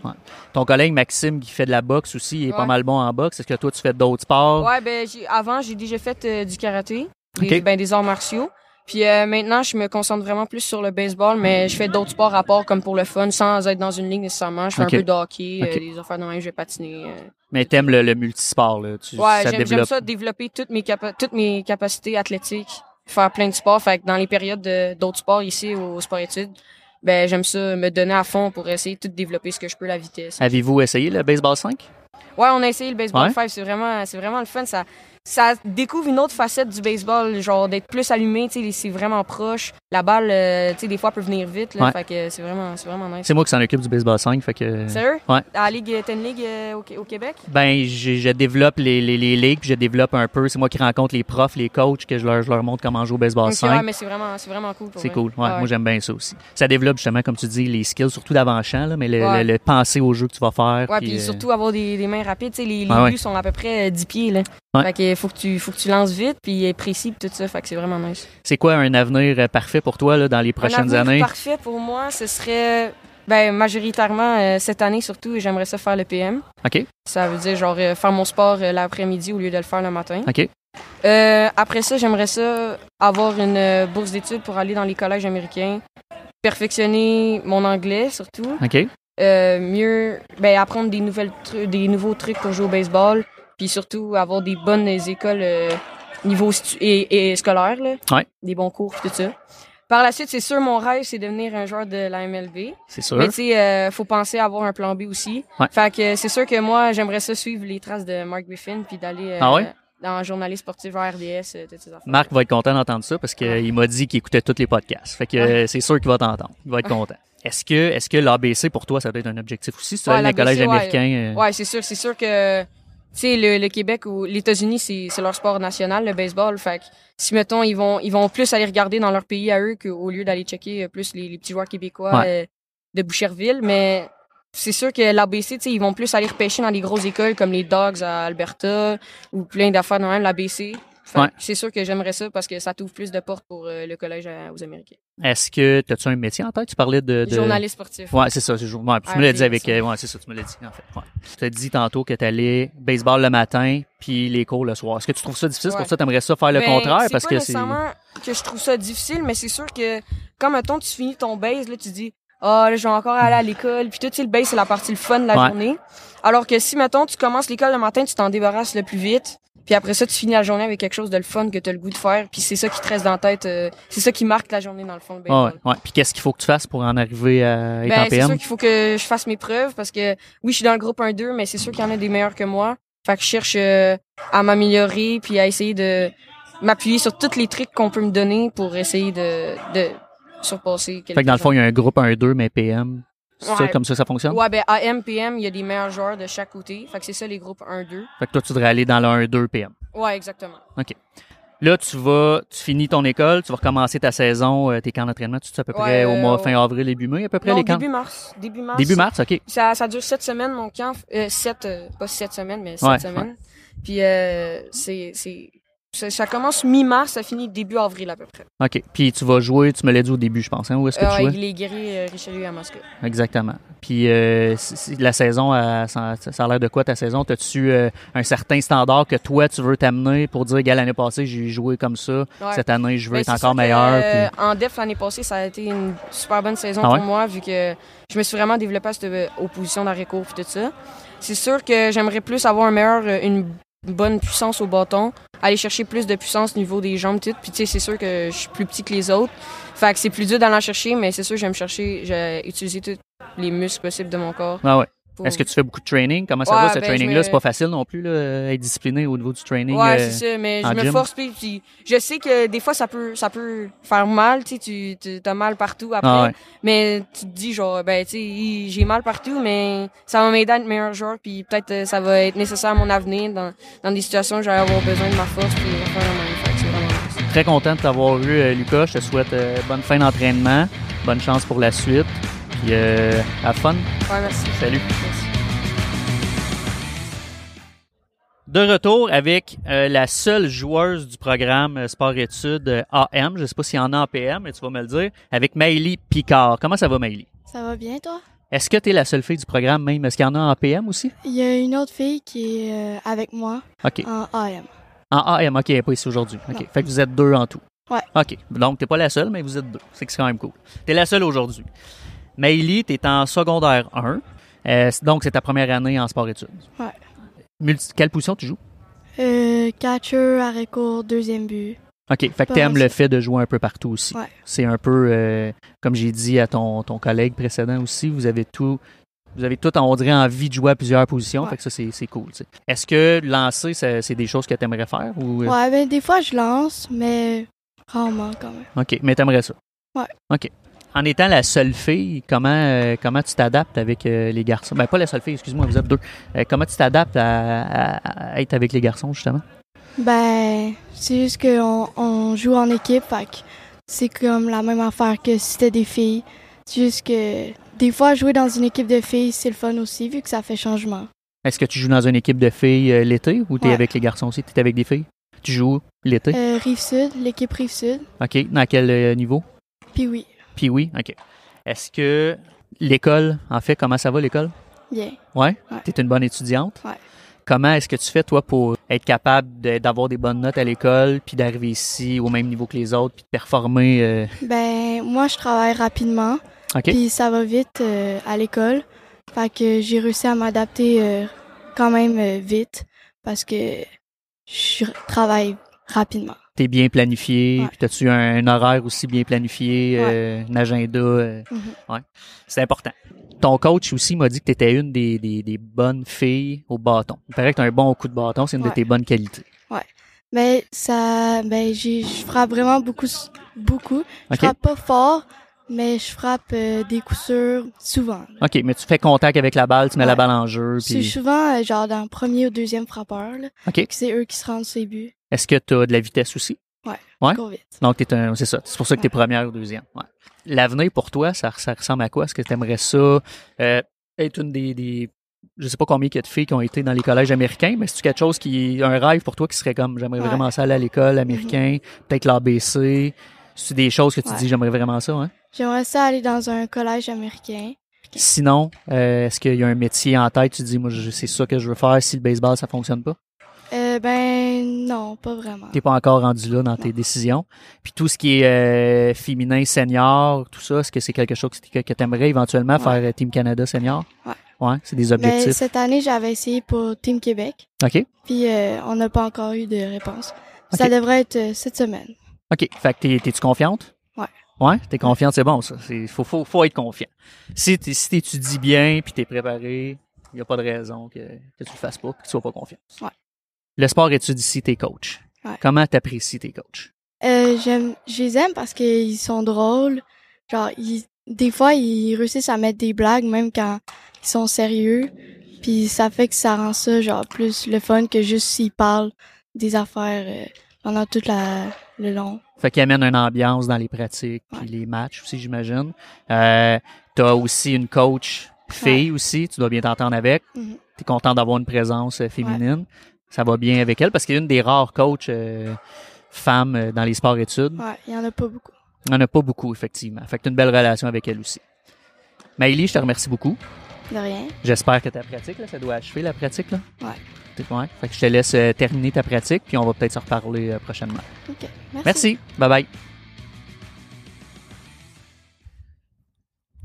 S2: Ton collègue Maxime qui fait de la boxe aussi, il est pas mal bon en boxe. Est-ce que toi, tu fais d'autres sports?
S6: Ouais, ben j'ai- avant, j'ai déjà fait euh, du karaté, des, ben, des arts martiaux. Puis euh, maintenant, je me concentre vraiment plus sur le baseball, mais je fais d'autres sports à part comme pour le fun, sans être dans une ligue nécessairement. Je fais un peu de hockey,
S2: Ok.
S6: euh, des affaires de même, je vais patiner. euh.
S2: Mais t'aimes le, le multisport, là. Tu,
S6: Ouais, j'aime
S2: développe.
S6: ça développer toutes mes capa- toutes mes capacités athlétiques, faire plein de sports. Fait que dans les périodes de- d'autres sports ici au sport études, ben j'aime ça me donner à fond pour essayer de tout développer ce que je peux la vitesse.
S2: Avez-vous essayé le baseball 5?
S6: Ouais, on a essayé le baseball
S2: Ouais.
S6: 5, c'est vraiment c'est vraiment le fun ça ça découvre une autre facette du baseball, genre d'être plus allumé, c'est vraiment proche. La balle, euh, tu sais, des fois peut venir vite, là,
S2: Ouais.
S6: fait que c'est vraiment, c'est vraiment nice.
S2: C'est moi qui s'en occupe du baseball 5, fait que...
S6: Sérieux?
S2: Ouais.
S6: À la Ligue, t'as une ligue euh, au, au Québec?
S2: Ben, je développe les, les, les ligues, puis je développe un peu. C'est moi qui rencontre les profs, les coachs, que je leur, je leur montre comment jouer au baseball
S6: Ok,
S2: 5.
S6: ouais, mais c'est vraiment, c'est vraiment cool.
S2: C'est cool. Ouais, Moi, j'aime bien ça aussi. Ça développe justement, comme tu dis, les skills, surtout d'avant-champ, là, mais le, le- le penser au jeu que tu vas faire.
S6: Ouais,
S2: puis,
S6: puis
S2: euh,
S6: surtout avoir des, des mains rapides. Tu sais, les, les buts sont à peu près euh, 10 pieds, là.
S2: Ouais.
S6: Fait que faut que tu, faut que tu lances vite, puis être précis, puis tout ça. Fait que c'est vraiment nice.
S2: C'est quoi un avenir euh, parfait pour toi là, dans les prochaines
S6: Un avenir
S2: années?
S6: parfait pour moi, ce serait, ben, majoritairement, euh, cette année surtout, j'aimerais ça faire le PM.
S2: OK.
S6: Ça veut dire, genre, euh, faire mon sport euh, l'après-midi au lieu de le faire le matin.
S2: OK.
S6: Après ça, j'aimerais ça avoir une bourse d'études pour aller dans les collèges américains, perfectionner mon anglais surtout,
S2: OK.
S6: mieux ben, apprendre des nouvelles des nouveaux trucs pour jouer au baseball, puis surtout avoir des bonnes écoles euh, niveau et, et scolaire là,
S2: Ouais.
S6: des bons cours tout ça. Par la suite, c'est sûr mon rêve c'est devenir un joueur de la MLB.
S2: C'est sûr.
S6: Mais tu sais, euh, faut penser à avoir un plan B aussi.
S2: Ouais.
S6: Fait que c'est sûr que moi, j'aimerais ça suivre les traces de Mark Griffin puis d'aller euh,
S2: Ah ouais?
S6: dans un journaliste sportif à RDS, euh, toutes ces affaires.
S2: Marc va être content d'entendre ça parce qu'il m'a dit qu'il écoutait tous les podcasts. Fait que c'est sûr qu'il va t'entendre. Il va être content. Est-ce que, est-ce que l'ABC pour toi, ça doit être un objectif aussi? Si tu
S6: Ouais,
S2: les collèges américains. euh,
S6: Ouais, c'est sûr, c'est sûr que sais le, le Québec ou les États-Unis, c'est c'est leur sport national, le baseball. Fait que si mettons ils vont ils vont plus aller regarder dans leur pays à eux qu'au lieu d'aller checker euh, plus les, les petits joueurs québécois
S2: Ouais.
S6: euh, de Boucherville, mais c'est sûr que l'ABC, tu sais, ils vont plus aller repêcher dans des grosses écoles comme les Dogs à Alberta ou plein d'affaires de même l'ABC. Que
S2: Ouais.
S6: C'est sûr que j'aimerais ça parce que ça t'ouvre plus de portes pour euh, le collège à- aux Américains.
S2: Est-ce que, as-tu un métier en tête? Tu parlais de. de...
S6: Journaliste sportif.
S2: Ouais, c'est ça. c'est ouais, tu me l'as dit avec. euh, ouais, c'est ça, tu me l'as dit, en fait. Ouais. Tu as dit tantôt que tu allais baseball le matin, puis les cours le soir. Est-ce que tu trouves ça difficile? C'est. Pour ça, tu aimerais ça faire le
S6: Ben,
S2: contraire? Parce
S6: pas
S2: que c'est.
S6: nécessairement que je trouve ça difficile, mais c'est sûr que quand mettons tu finis ton base là, tu dis ah là je vais encore aller à l'école, puis tout tu sais, le base c'est la partie le fun de la
S2: Ouais.
S6: journée. Alors que si mettons tu commences l'école le matin, tu t'en débarrasses le plus vite. Puis après ça, tu finis la journée avec quelque chose de le fun que tu as le goût de faire. Puis c'est ça qui te reste dans la tête. euh, c'est ça qui marque la journée dans le fond, le
S2: Ouais,
S6: baseball.
S2: ouais. Puis qu'est-ce qu'il faut que tu fasses pour en arriver à être en
S6: Ben, c'est
S2: PM?
S6: sûr qu'il faut que je fasse mes preuves parce que oui, je suis dans le groupe 1-2, mais c'est sûr qu'il y en a des meilleurs que moi. Fait que je cherche euh, à m'améliorer puis à essayer de m'appuyer sur tous les trucs qu'on peut me donner pour essayer de, de surpasser
S2: Fait que dans le fond, il y a un groupe 1-2, mais PM. C'est
S6: Ouais.
S2: comme ça, ça fonctionne?
S6: Ouais, ben AM, PM, il y a des meilleurs joueurs de chaque côté. Fait que c'est ça les groupes 1-2.
S2: Fait que toi, tu devrais aller dans le 1-2 PM.
S6: Ouais, exactement.
S2: Là, tu vas, tu finis ton école, tu vas recommencer ta saison, euh, tes camps d'entraînement, tout ça à peu près
S6: Ouais,
S2: au mois fin avril, début mai, à peu près
S6: Non,
S2: les camps?
S6: début mars. Début mars.
S2: Début mars, ok.
S6: Ça, ça dure sept semaines, mon camp. Euh, sept, euh, pas sept semaines, mais sept
S2: Ouais,
S6: semaines. Puis euh, c'est, c'est, ça, ça commence mi-mars, ça finit début avril à peu près.
S2: Ok. Puis tu vas jouer, tu me l'as dit au début, je pense. Hein? Où est-ce que tu jouais?
S6: il est guéri euh, Richelieu à Moscou.
S2: Exactement. Puis euh, la saison, euh, ça, ça a l'air de quoi ta saison? T'as-tu euh, un certain standard que toi tu veux t'amener pour dire, gars, l'année passée j'ai joué comme ça,
S6: Ouais.
S2: cette année je veux
S6: Ben,
S2: être encore
S6: que,
S2: meilleur. puis-
S6: En def l'année passée, ça a été une super bonne saison
S2: Ah ouais?
S6: pour moi vu que je me suis vraiment développé à cette opposition d'arrêt court et tout ça. C'est sûr que j'aimerais plus avoir un meilleur, une bonne puissance au bâton, aller chercher plus de puissance au niveau des jambes tout. Puis tu sais, c'est sûr que je suis plus petit que les autres. Fait que c'est plus dur d'aller chercher, mais c'est sûr que j'aime chercher, j'ai utilisé tous les muscles possibles de mon corps.
S2: Ah ouais.
S6: Pour-
S2: Est-ce que tu fais beaucoup de training? Comment ça
S6: Ouais,
S2: va ce
S6: ben,
S2: training-là?
S6: me-
S2: C'est pas facile non plus là, être discipliné au niveau du training.
S6: Ouais,
S2: euh,
S6: c'est ça, mais je me
S2: gym?
S6: force puis, puis je sais que des fois ça peut ça peut faire mal, tu sais tu t'as mal partout après,
S2: Ah ouais.
S6: mais tu te dis genre ben tu sais j'ai mal partout mais ça va m'aider à être meilleur joueur puis peut-être euh, ça va être nécessaire à mon avenir dans dans des situations où j'allais avoir besoin de ma force puis nice.
S2: Très content de t'avoir eu, euh, Lucas. Je te souhaite euh, bonne fin d'entraînement, bonne chance pour la suite. Puis, euh, have fun.
S6: Ouais, merci.
S2: Salut.
S6: Merci.
S2: De retour avec euh, la seule joueuse du programme euh, sport-études euh, AM. Je sais pas s'il y en a en PM, mais tu vas me le dire. Avec Maëlie Picard. Comment ça va, Maëlie?
S7: Ça va bien, toi?
S2: Est-ce que tu es la seule fille du programme même? Est-ce qu'il y en a en PM aussi?
S7: Il y a une autre fille qui est euh, avec moi
S2: OK.
S7: en AM.
S2: En AM, OK, elle n'est pas ici aujourd'hui. OK.
S7: Non.
S2: Fait que vous êtes deux en tout.
S7: Ouais.
S2: OK. Donc, t'es pas la seule, mais vous êtes deux. C'est que c'est quand même cool. T'es la seule aujourd'hui. Maëlie, t'es en secondaire 1. Euh, donc, c'est ta première année en sport-études.
S7: Ouais.
S2: Multi- quelle position tu joues?
S7: Euh, catcher, court, deuxième but.
S2: OK. Fait que t'aimes le fait de jouer un peu partout aussi.
S7: Ouais.
S2: C'est un peu, euh, comme j'ai dit à ton, ton collègue précédent aussi, vous avez tout, vous avez tout, on dirait, envie de jouer à plusieurs positions.
S7: Ouais.
S2: Fait que ça, c'est cool. tu. Est-ce que lancer, c'est des choses que t'aimerais faire? Ou... euh,
S7: Ouais, ben des fois je lance, mais rarement quand même.
S2: OK, mais t'aimerais ça?
S7: Ouais.
S2: OK. En étant la seule fille, comment, euh, comment tu t'adaptes avec euh, les garçons? Ben, pas la seule fille, excuse-moi, vous êtes deux. Euh, comment tu t'adaptes à, à- à être avec les garçons, justement?
S7: Ben, c'est juste qu'on on joue en équipe, c'est comme la même affaire que si c'était des filles. C'est juste que des fois, jouer dans une équipe de filles, c'est le fun aussi, vu que ça fait changement.
S2: Est-ce que tu joues dans une équipe de filles l'été ou tu es
S7: Ouais.
S2: avec les garçons aussi? Tu es avec des filles? Tu joues l'été?
S7: Rive-Sud, l'équipe Rive-Sud,
S2: OK. Dans quel niveau?
S7: puis oui,
S2: Puis oui, OK. Est-ce que l'école, en fait, comment ça va l'école?
S7: bien.
S2: Ouais?
S7: Ouais.
S2: Tu es une bonne étudiante?
S7: Ouais.
S2: Comment est-ce que tu fais, toi, pour être capable de- d'avoir des bonnes notes à l'école, puis d'arriver ici au même niveau que les autres, puis de performer? euh,
S7: Ben, moi, je travaille rapidement,
S2: OK?
S7: puis ça va vite euh, à l'école. Fait que j'ai réussi à m'adapter euh, quand même vite, parce que je travaille rapidement.
S2: T'es bien planifié,
S7: Ouais.
S2: puis t'as-tu un, un horaire aussi bien planifié, euh, un agenda? euh,
S7: Mhm.
S2: Ouais, c'est important. Ton coach aussi m'a dit que t'étais une des, des, des bonnes filles au bâton. Il paraît que t'as un bon coup de bâton, c'est une de
S7: Ouais.
S2: tes bonnes qualités.
S7: Ben, ça, ben, je frappe vraiment beaucoup, beaucoup. Je frappe pas fort, mais je frappe euh, des coups sûrs souvent.
S2: OK, mais tu fais contact avec la balle, tu mets la
S7: Ouais.
S2: balle en jeu,
S7: C'est souvent, euh, genre, dans le premier ou deuxième frappeur, là,
S2: OK.
S7: c'est eux qui se rendent ses buts.
S2: Est-ce que t'as de la vitesse aussi?
S7: Ouais.
S2: Ouais? Donc, t'es un, c'est ça. C'est pour ça que t'es
S7: Ouais.
S2: première ou deuxième. Ouais. L'avenir pour toi, ça, ça ressemble à quoi? Est-ce que t'aimerais ça euh, être une des, des, je sais pas combien il y a de filles qui ont été dans les collèges américains, mais c'est quelque chose qui, un rêve pour toi qui serait comme, j'aimerais
S7: Ouais.
S2: Vraiment ça aller à l'école américain, peut-être l'ABC. C'est des choses que tu
S7: Ouais.
S2: dis, j'aimerais vraiment ça, hein?
S7: J'aimerais ça aller dans un collège américain.
S2: Sinon, euh, est-ce qu'il y a un métier en tête, tu te dis, moi, je- c'est ça que je veux faire si le baseball, ça fonctionne pas?
S7: Euh, ben, non, pas vraiment.
S2: T'es pas encore rendu là dans tes décisions. Puis tout ce qui est euh, féminin senior, tout ça, est-ce que c'est quelque chose que, que tu aimerais éventuellement
S7: Ouais.
S2: faire euh, Team Canada senior?
S7: Ouais.
S2: Ouais, c'est des
S7: Mais
S2: objectifs.
S7: cette année, j'avais essayé pour Team Québec,
S2: OK.
S7: puis euh, on n'a pas encore eu de réponse. Ça devrait être euh, cette semaine.
S2: OK. Fait que t'es, t'es-tu confiante?
S7: Ouais.
S2: Ouais, t'es confiante, c'est bon, ça. C'est, faut, faut, faut être confiant. Si, t'es, si t'étudies bien puis t'es préparé, il n'y a pas de raison que, que tu le fasses pas que tu sois pas confiant.
S7: Ouais.
S2: Le sport étude ici tes coachs?
S7: Ouais.
S2: Comment t'apprécies tes coachs?
S7: Euh, j'aime, je les aime parce qu'ils sont drôles. Genre, ils, des fois, ils réussissent à mettre des blagues même quand ils sont sérieux. Puis ça fait que ça rend ça genre plus le fun que juste s'ils parlent des affaires euh, pendant tout le long.
S2: Fait qu'il amène une ambiance dans les pratiques puis
S7: Ouais.
S2: les matchs aussi, j'imagine. Euh, tu as aussi une coach fille aussi, tu dois bien t'entendre avec.
S7: Mhm.
S2: Tu es content d'avoir une présence euh, féminine. Ça va bien avec elle parce qu'elle est une des rares coachs euh, femmes euh, dans les sports-études.
S7: Ouais, il y en a pas beaucoup.
S2: Il n'y en a pas beaucoup, effectivement. Fait que tu as une belle relation avec elle aussi. Maëlie, je te remercie beaucoup.
S7: De rien.
S2: J'espère que ta pratique, là, ça doit achever la pratique. Là.
S7: Ouais.
S2: T'es- Ouais. Fait que je te laisse euh, terminer ta pratique, puis on va peut-être se reparler euh, prochainement.
S7: OK. Merci.
S2: Merci. Bye bye.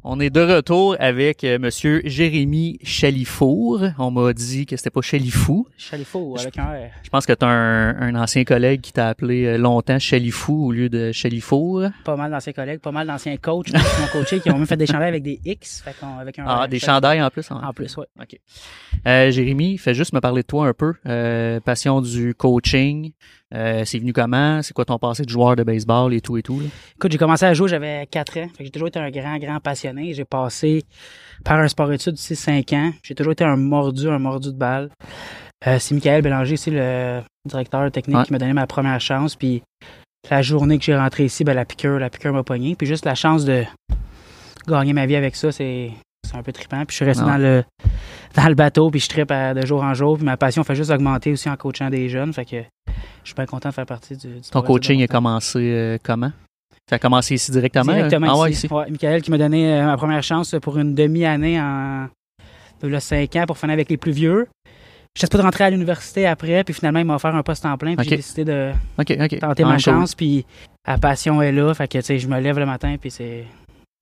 S2: On est de retour avec euh, Monsieur Jérémy Chalifour. On m'a dit que c'était pas Chalifou.
S8: Chalifou avec un R.
S2: Je pense que tu as un, un ancien collègue qui t'a appelé euh, longtemps Chalifou au lieu de Chalifour.
S8: Pas mal d'anciens collègues, pas mal d'anciens coachs qui m'ont coaché, qui ont même fait des chandails avec des X, fait qu'on- avec un
S2: Ah, des
S8: Fait-
S2: chandails en plus. hein?
S8: En plus, ouais.
S2: OK. Euh, Jérémy, fais juste me parler de toi un peu. Euh, passion du coaching. Euh, c'est venu comment? C'est quoi ton passé de joueur de baseball et tout et tout? là?
S8: Écoute, j'ai commencé à jouer, j'avais 4 ans. Fait que j'ai toujours été un grand, grand passionné. J'ai passé par un sport études 6-5 ans. J'ai toujours été un mordu, un mordu de balle. Euh, c'est Michael Bélanger, c'est le directeur technique
S2: Ouais.
S8: qui m'a donné ma première chance. Puis la journée que j'ai rentré ici, ben, la piqûre, la piqûre m'a pogné. Puis juste la chance de gagner ma vie avec ça, c'est c'est un peu trippant. Puis je suis resté dans le dans le bateau, puis je trippe de jour en jour. Puis ma passion fait juste augmenter aussi en coachant des jeunes. Fait que je suis bien content de faire partie du, du
S2: Ton coaching
S8: de
S2: a commencé euh, comment? Ça a commencé ici directement?
S8: Directement
S2: Ah ouais,
S8: ici.
S2: ici.
S8: Ouais, Michael qui m'a donné euh, ma première chance pour une demi-année en a 5 ans pour finir avec les plus vieux. Je pas de rentrer à l'université après, puis finalement, il m'a offert un poste en plein, puis j'ai décidé de tenter
S2: Ah,
S8: ma chance, puis la passion est là, fait que, tu sais, je me lève le matin, puis c'est...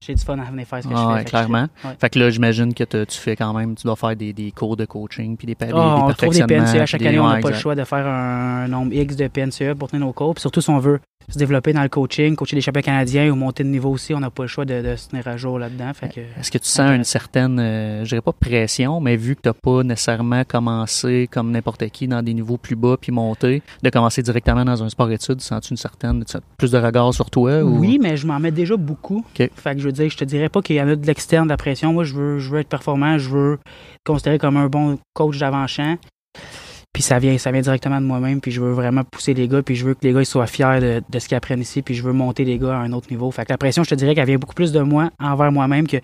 S8: J'ai du fun à venir faire ce que
S2: Ah
S8: je fais.
S2: ouais, clairement.
S8: je- ouais.
S2: Fait que là, j'imagine que te- tu fais quand même, tu dois faire des, des cours de coaching puis des, des,
S8: Ah, on trouve des PNCE. Chaque
S2: puis
S8: année,
S2: des-
S8: on n'a pas le choix de faire un nombre X de PNCE pour tenir nos cours. Puis surtout, si on veut se développer dans le coaching, coacher des champions canadiens ou monter de niveau aussi, on n'a pas le choix de, de se tenir à jour là-dedans. Fait que,
S2: Est-ce que tu sens une certaine, euh, je dirais pas pression, mais vu que tu n'as pas nécessairement commencé comme n'importe qui dans des niveaux plus bas puis monter, de commencer directement dans un sport-études, sens-tu une certaine, plus de regard sur toi? Ou...
S8: Oui, mais je m'en mets déjà beaucoup. Fait que je dire, je te dirais pas qu'il y en a de l'externe de la pression. Moi, je veux, je veux être performant, je veux être considéré comme un bon coach d'avant-champ. Puis ça vient, ça vient directement de moi-même, puis je veux vraiment pousser les gars, puis je veux que les gars ils soient fiers de, de ce qu'ils apprennent ici, puis je veux monter les gars à un autre niveau. Fait que la pression, je te dirais qu'elle vient beaucoup plus de moi envers moi-même que,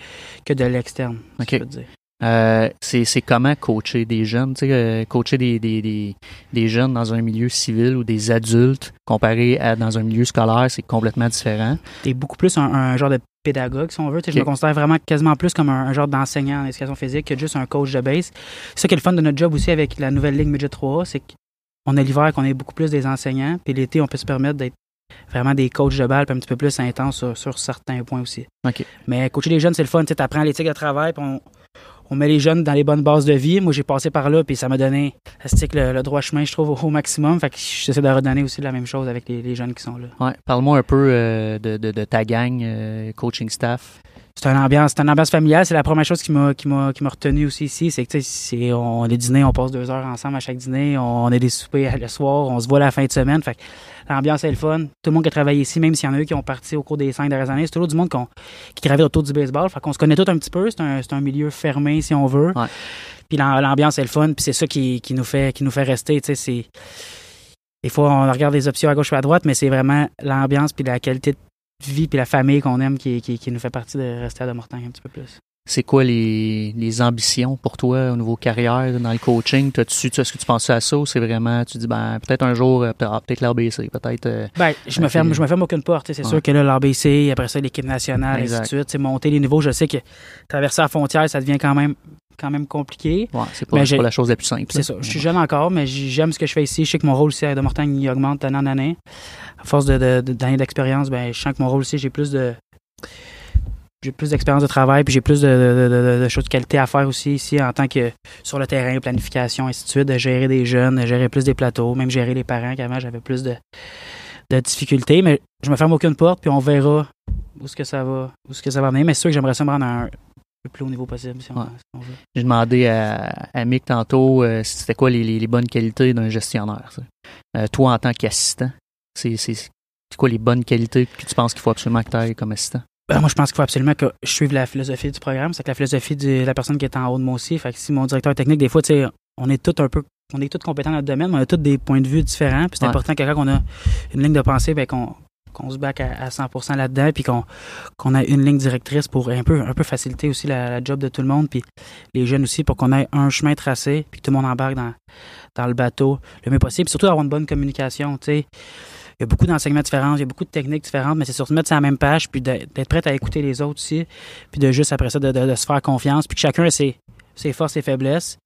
S8: que de l'externe. si
S2: OK.
S8: je peux te dire.
S2: Euh, c'est, c'est comment coacher des jeunes, tu sais, euh, coacher des, des, des, des jeunes dans un milieu civil ou des adultes comparé à dans un milieu scolaire, c'est complètement différent.
S8: T'es beaucoup plus un, un genre de pédagogue, si on veut. Je me considère vraiment quasiment plus comme un, un genre d'enseignant en éducation physique que juste un coach de base. C'est ça qui est le fun de notre job aussi avec la nouvelle Ligue Midget 3 c'est qu'on a l'hiver qu'on est beaucoup plus des enseignants, puis l'été, on peut se permettre d'être vraiment des coachs de balle, puis un petit peu plus intenses sur, sur certains points aussi.
S2: OK.
S8: Mais coacher les jeunes, c'est le fun. Tu apprends l'éthique de travail, puis on, on met les jeunes dans les bonnes bases de vie. Moi, j'ai passé par là, puis ça m'a donné le, le droit chemin, je trouve, au, maximum. Fait que j'essaie de redonner aussi la même chose avec les, jeunes qui sont là.
S2: Ouais. Parle-moi un peu euh, de ta gang, euh, coaching staff.
S8: C'est une ambiance, c'est une ambiance familiale. C'est la première chose qui m'a, qui m'a, qui m'a retenu aussi ici. C'est que, tu sais, c'est, on, les dîners, on passe deux heures ensemble à chaque dîner. On a des soupers le soir. On se voit la fin de semaine. Fait que l'ambiance est le fun. Tout le monde qui a travaillé ici, même s'il y en a eu qui ont parti au cours des cinq dernières années, c'est toujours du monde qu'on- qui gravite autour du baseball. Fait qu'on se connaît tout un petit peu. C'est un, c'est un milieu fermé, si on veut.
S2: Ouais.
S8: Puis l'am- l'ambiance est le fun. Puis c'est ça qui, qui nous fait, qui nous fait rester. Tu sais, c'est, des fois, on regarde les options à gauche ou à droite, mais c'est vraiment l'ambiance puis la qualité de vie puis la famille qu'on aime qui, qui, qui nous fait partie de rester à Demortagne un petit peu plus.
S2: C'est quoi les, les ambitions pour toi au niveau carrière dans le coaching? T'as-tu, tu- est-ce que tu penses à ça ou c'est vraiment, tu dis, ben, peut-être un jour, euh, peut- ah, peut-être peut-être. euh,
S8: Ben, je me ferme, je me ferme aucune porte. tu C'est
S2: Ouais.
S8: sûr que là, l'ABC, après ça, l'équipe nationale,
S2: Exact.
S8: ainsi de suite. tu Monter les niveaux, je sais que traverser la frontière, ça devient quand même, quand même compliqué.
S2: ouais, c'est pas,
S8: Mais
S2: c'est
S8: j'ai-
S2: pas la chose la plus simple.
S8: C'est ça. Je suis jeune encore, mais j'aime ce que je fais ici. Je sais que mon rôle ici à de Mortagne il augmente d'année en année. À force de, de- de- d'années d'expérience, ben, je sens que mon rôle ici, j'ai plus de. J'ai plus d'expérience de travail, puis j'ai plus de, choses de qualité à faire aussi ici en tant que sur le terrain, planification, ainsi de suite, de gérer des jeunes, de gérer plus des plateaux, même gérer les parents, qu'avant j'avais plus de, de difficultés. Mais je me ferme aucune porte, puis on verra où ce que ça va, où ce que ça va venir. Mais c'est sûr que j'aimerais ça me rendre à un le plus haut niveau possible, si on,
S2: Ouais.
S8: si on veut.
S2: J'ai demandé à, à Mick tantôt euh, c'était quoi les, les- les bonnes qualités d'un gestionnaire. ça. Euh, toi, en tant qu'assistant, c'est, c'est, c'est quoi les bonnes qualités que tu penses qu'il faut absolument que tu ailles comme assistant?
S8: Ben, moi, je pense qu'il faut absolument que je suive la philosophie du programme. C'est que la philosophie de la personne qui est en haut de moi aussi. Fait que si mon directeur technique, des fois, tu sais, on est tous un peu on est tous compétents dans notre domaine, mais on a tous des points de vue différents. Puis c'est
S2: Ouais.
S8: important que quand on a une ligne de pensée, ben, qu'on qu'on se back à, à 100% là-dedans, puis qu'on qu'on a une ligne directrice pour un peu, un peu faciliter aussi la, la job de tout le monde, puis les jeunes aussi, pour qu'on ait un chemin tracé, puis que tout le monde embarque dans, dans le bateau le mieux possible. Puis surtout avoir une bonne communication, tu sais. Il y a beaucoup d'enseignements différents, il y a beaucoup de techniques différentes, mais c'est surtout de mettre à la même page, puis d'être prêt à écouter les autres aussi, puis de juste après ça, de se faire confiance, puis que chacun a ses, ses forces et faiblesses,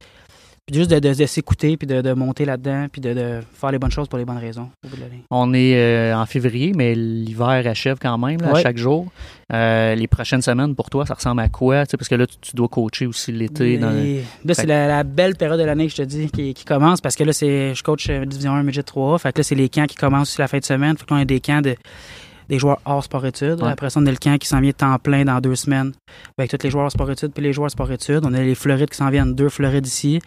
S8: puis juste de, de- de s'écouter, puis de, de monter là-dedans, puis de, faire les bonnes choses pour les bonnes raisons. au bout de.
S2: On est euh, en février, mais l'hiver achève quand même, là, à
S8: Ouais.
S2: chaque jour. Euh, les prochaines semaines, pour toi, ça ressemble à quoi? Parce que là, tu, tu dois coacher aussi l'été. dans
S8: Là, c'est la, la belle période de l'année je te dis qui, qui commence parce que là, c'est je coach euh, Division 1, Midget 3. Fait que là, c'est les camps qui commencent aussi la fin de semaine. Fait que là, on a des camps de, des joueurs hors sport-études.
S2: Ouais.
S8: Après ça, on a le camp qui s'en vient temps plein dans deux semaines avec tous les joueurs hors sport-études puis les joueurs sport-études. On a les Florides qui s'en viennent, deux Florides ici.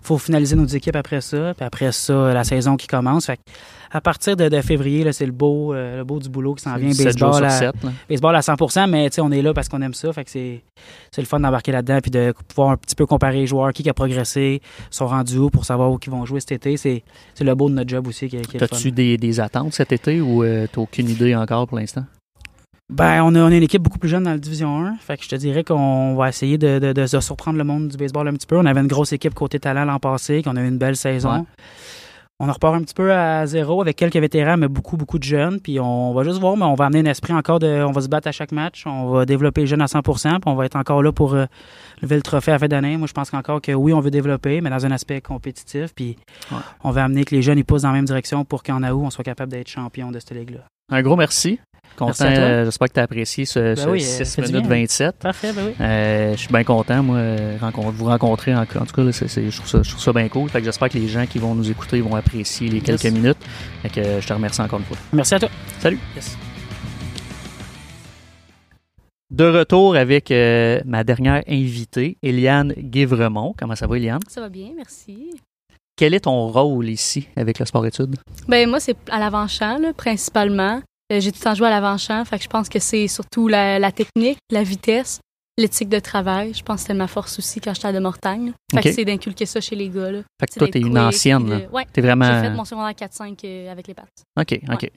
S8: faut finaliser nos équipes après ça. Puis après ça, la saison qui commence. Fait que à partir de, de février, c'est le beau, euh, le beau du boulot qui s'en vient. Baseball, à,
S2: sept, là.
S8: baseball à 100%, mais on est là parce qu'on aime ça. Fait que c'est, le fun d'embarquer là-dedans puis de pouvoir un petit peu comparer les joueurs, qui a progressé, sont rendus où pour savoir où ils vont jouer cet été. C'est, le beau de notre job aussi qui, qui.
S2: T'as-tu des, des attentes cet été ou euh, t'as aucune idée encore pour l'instant?
S8: Ben, on a, on a une équipe beaucoup plus jeune dans la Division 1. Fait que je te dirais qu'on va essayer de, de, de se surprendre le monde du baseball un petit peu. On avait une grosse équipe côté talent l'an passé, qu'on a eu une belle saison.
S2: Ouais.
S8: On en repart un petit peu à zéro avec quelques vétérans, mais beaucoup, beaucoup de jeunes. Puis on va juste voir, mais on va amener un esprit encore de. On va se battre à chaque match. On va développer les jeunes à 100 puis on va être encore là pour euh, lever le trophée à la fin d'année. Moi, je pense qu'encore que oui, on veut développer, mais dans un aspect compétitif. Puis
S2: Ouais.
S8: on va amener que les jeunes ils poussent dans la même direction pour qu'en août, on soit capable d'être champion de cette ligue-là.
S2: Un gros merci. Content, euh, j'espère que tu as apprécié ce, ce
S8: oui, euh,
S2: 6
S8: ça fait du
S2: minutes
S8: bien.
S2: 27.
S8: Parfait, ben oui.
S2: Euh, je suis bien content, moi, rencontre- vous rencontrer. En, en tout cas, là, je, trouve ça, je trouve ça bien cool. Fait que j'espère que les gens qui vont nous écouter vont apprécier les quelques
S8: Yes.
S2: minutes. Fait que, euh, je te remercie encore une fois.
S8: Merci à toi.
S2: Salut.
S8: Yes.
S2: De retour avec euh, ma dernière invitée, Eliane Guévremont. Comment ça va, Eliane?
S9: Ça va bien, merci.
S2: Quel est ton rôle ici avec le sport-études?
S9: Ben moi, c'est à l'avant-champ, principalement. Euh, J'ai tout le temps joué à l'avant-champ, fait que je pense que c'est surtout la, la technique, la vitesse, l'éthique de travail. Je pense que c'était ma force aussi quand j'étais à de Mortagne. Fait que c'est d'inculquer ça chez les gars. Là.
S2: Fait que toi, t'es une ancienne.
S9: de- Ouais,
S2: T'es vraiment.
S9: j'ai fait mon secondaire 4-5 euh, avec les pattes.
S2: OK, OK.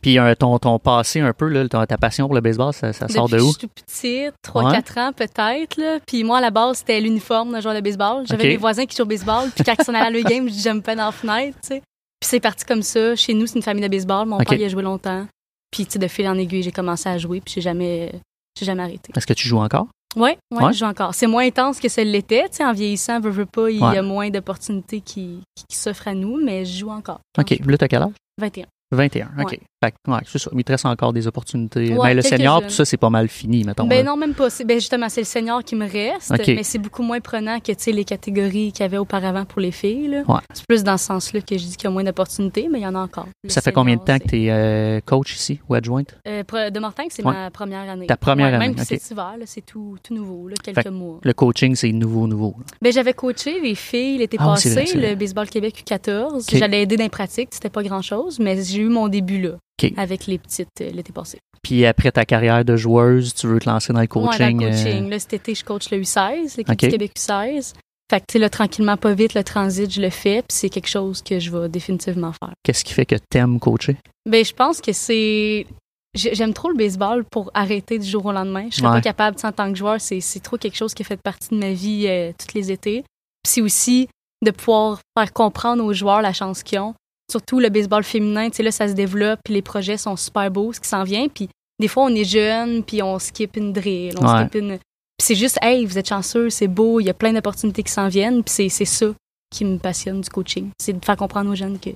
S2: Puis euh, ton, ton passé un peu, là, ton- ta passion pour le baseball, ça, ça sort de où?
S9: je suis petite, 3-4 ans peut-être. Puis moi, à la base, c'était l'uniforme d'un joueur de baseball. J'avais des voisins qui jouent au baseball. Puis quand ils sont allés à le game, je jumpais dans la fenêtre. Puis c'est parti comme ça. Chez nous, c'est une famille de baseball. Mon père y a joué longtemps. Puis tu sais, de fil en aiguille, j'ai commencé à jouer. Puis j'ai jamais, j'ai jamais arrêté.
S2: Est-ce que tu joues encore?
S9: Oui, ouais,
S2: Ouais.
S9: je joue encore. C'est moins intense que ça l'était. tu sais, En vieillissant, veux, veux pas, il y a moins d'opportunités qui, qui s'offrent à nous. Mais je joue encore.
S2: OK. Là, t'as quel âge?
S9: 21.
S2: 21, OK.
S9: Ouais.
S2: Fait que, ouais, c'est ça. Il te reste encore des opportunités.
S9: Ouais,
S2: mais le
S9: quelques
S2: senior,
S9: jeunes.
S2: tout ça, c'est pas mal fini, mettons.
S9: Ben
S2: là.
S9: non, même pas. Ben justement, c'est le senior qui me reste, mais c'est beaucoup moins prenant que tu sais, les catégories qu'il y avait auparavant pour les filles. là.
S2: Ouais.
S9: C'est plus dans ce sens-là que je dis qu'il y a moins d'opportunités, mais il y en a encore. Le
S2: Ça fait combien de temps que tu es coach ici ou adjointe?
S9: Euh, de Mortagne, c'est ma première année.
S2: Ta première année,
S9: Même
S2: ok.
S9: cet hiver, c'est tout, tout nouveau, là, quelques
S2: Fait-
S9: mois.
S2: Le coaching, c'est nouveau, nouveau.
S9: Ben, j'avais coaché les filles l'été
S2: Ah
S9: passé,
S2: vrai,
S9: le Baseball Québec U14.
S2: Ok.
S9: J'allais aider dans les pratiques, c'était pas grand-chose, mais j'ai eu mon début là, Avec les petites euh, l'été passé.
S2: Puis après ta carrière de joueuse, tu veux te lancer dans le coaching.
S9: Ouais, dans le
S2: euh,
S9: coaching. Là, cet été, je coach le U16, l'équipe du Québec U16. Fait que, tu sais, là, tranquillement, pas vite, le transit, je le fais, puis c'est quelque chose que je vais définitivement faire.
S2: Qu'est-ce qui fait que t'aimes coacher?
S9: Ben, je pense que c'est. j'ai- J'aime trop le baseball pour arrêter du jour au lendemain. Je serais
S2: Ouais.
S9: pas capable, en tant que joueur, c'est c'est trop quelque chose qui fait partie de ma vie euh, tous les étés. Puis c'est aussi de pouvoir faire comprendre aux joueurs la chance qu'ils ont. Surtout le baseball féminin, tu sais, là, ça se développe, puis les projets sont super beaux, ce qui s'en vient. Puis des fois, on est jeune, puis on skip une drill, on
S2: Ouais.
S9: skip une. Puis c'est juste, hey, vous êtes chanceux, c'est beau, il y a plein d'opportunités qui s'en viennent. Puis c'est- c'est ça qui me passionne du coaching. C'est de faire comprendre aux jeunes que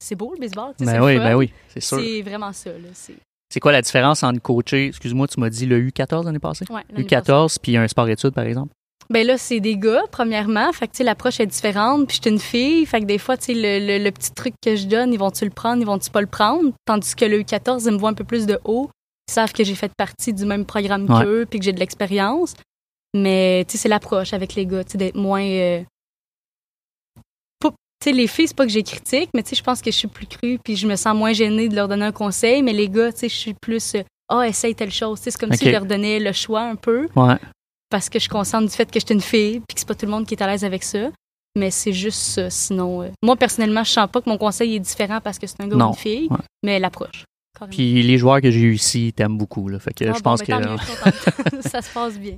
S9: c'est beau le baseball. tu sais, c'est
S2: Ben oui,
S9: fun.
S2: ben oui, c'est sûr.
S9: C'est vraiment ça. Là. C'est...
S2: Quoi la différence entre coacher, excuse-moi, tu m'as dit le U14 l'année passée?
S9: Passée.
S2: U14 puis un sport-études, par exemple?
S9: Ben là, c'est des gars, premièrement. Fait que, tu sais, l'approche est différente. Puis, je suis une fille. Fait que des fois, tu sais, le, le- le petit truc que je donne, ils vont-tu le prendre, ils vont-tu pas le prendre? Tandis que le U14, ils me voient un peu plus de haut. Ils savent que j'ai fait partie du même programme
S2: Ouais.
S9: qu'eux, puis que j'ai de l'expérience. Mais, tu sais, c'est l'approche avec les gars, tu sais, d'être moins. euh, Tu sais, les filles, c'est pas que j'ai critique, mais tu sais, je pense que je suis plus crue, puis je me sens moins gênée de leur donner un conseil. Mais les gars, tu sais, je suis plus. euh, Ah, essaye telle chose. Tu sais, C'est comme si je leur donnais le choix un peu
S2: Ouais.
S9: Parce que je suis consciente du fait que je suis une fille puis que c'est pas tout le monde qui est à l'aise avec ça. Mais c'est juste ça. Sinon, euh, moi, personnellement, je sens pas que mon conseil est différent parce que c'est un gars ou une fille,
S2: Ouais.
S9: mais l'approche.
S2: Puis les joueurs que j'ai eu ici t'aiment beaucoup. Là, fait que
S9: Ah,
S2: je
S9: bon,
S2: pense
S9: ben,
S2: que.
S9: mieux, ça se passe bien.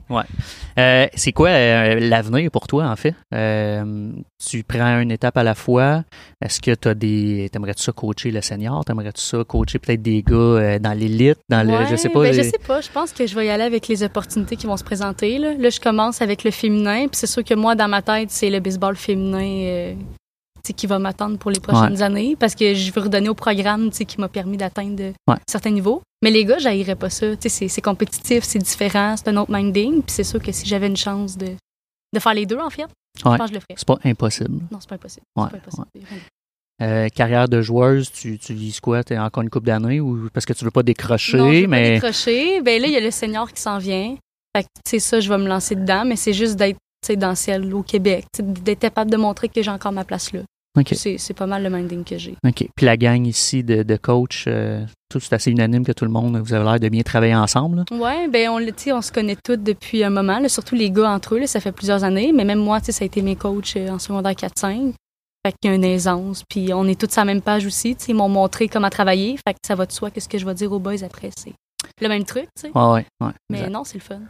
S2: Euh, c'est quoi euh, l'avenir pour toi, en fait? Euh, tu prends une étape à la fois. Est-ce que tu as des. T'aimerais-tu ça coacher le senior? T'aimerais-tu ça coacher peut-être des gars dans l'élite? Dans le. Je
S9: Ouais,
S2: sais pas.
S9: ben, je sais pas. Je pense que je vais y aller avec les opportunités qui vont se présenter. Là, Là, je commence avec le féminin. Puis c'est sûr que moi, dans ma tête, c'est le baseball féminin qui va m'attendre pour les prochaines années. Parce que je veux redonner au programme qui m'a permis d'atteindre
S2: Ouais.
S9: certains niveaux. Mais les gars, j'haïrais pas ça. C'est compétitif, c'est différent, c'est un autre minding. Puis c'est sûr que si j'avais une chance de, de faire les deux, en fait, je pense que je le ferais.
S2: C'est pas impossible.
S9: Non, c'est pas impossible. Pas impossible.
S2: Euh, carrière de joueuse, tu, tu vises quoi? T'es encore une coupe d'années ou parce que tu veux pas décrocher,
S9: Non, je veux
S2: mais.
S9: pas décrocher. Ben là, il y a le senior qui s'en vient. Fait que, tu sais, ça, je vais me lancer dedans, mais c'est juste d'être, dans celle au Québec. D'être capable de montrer que j'ai encore ma place là. C'est pas mal le minding que j'ai.
S2: OK. Puis la gang ici de, de coach, euh, tout c'est assez unanime que tout le monde, vous avez l'air de bien travailler ensemble.
S9: Ouais, ben on, on se connaît tous depuis un moment, là, surtout les gars entre eux, là, ça fait plusieurs années, mais même moi, ça a été mes coachs euh, en secondaire 4-5. Fait qu'il y a une aisance, puis on est tous sur la même page aussi, ils m'ont montré comment travailler, fait que ça va de soi que ce que je vais dire aux boys après, c'est le même truc, tu sais.
S2: Ouais, ouais, ouais.
S9: mais
S2: exact.
S9: non, c'est le fun.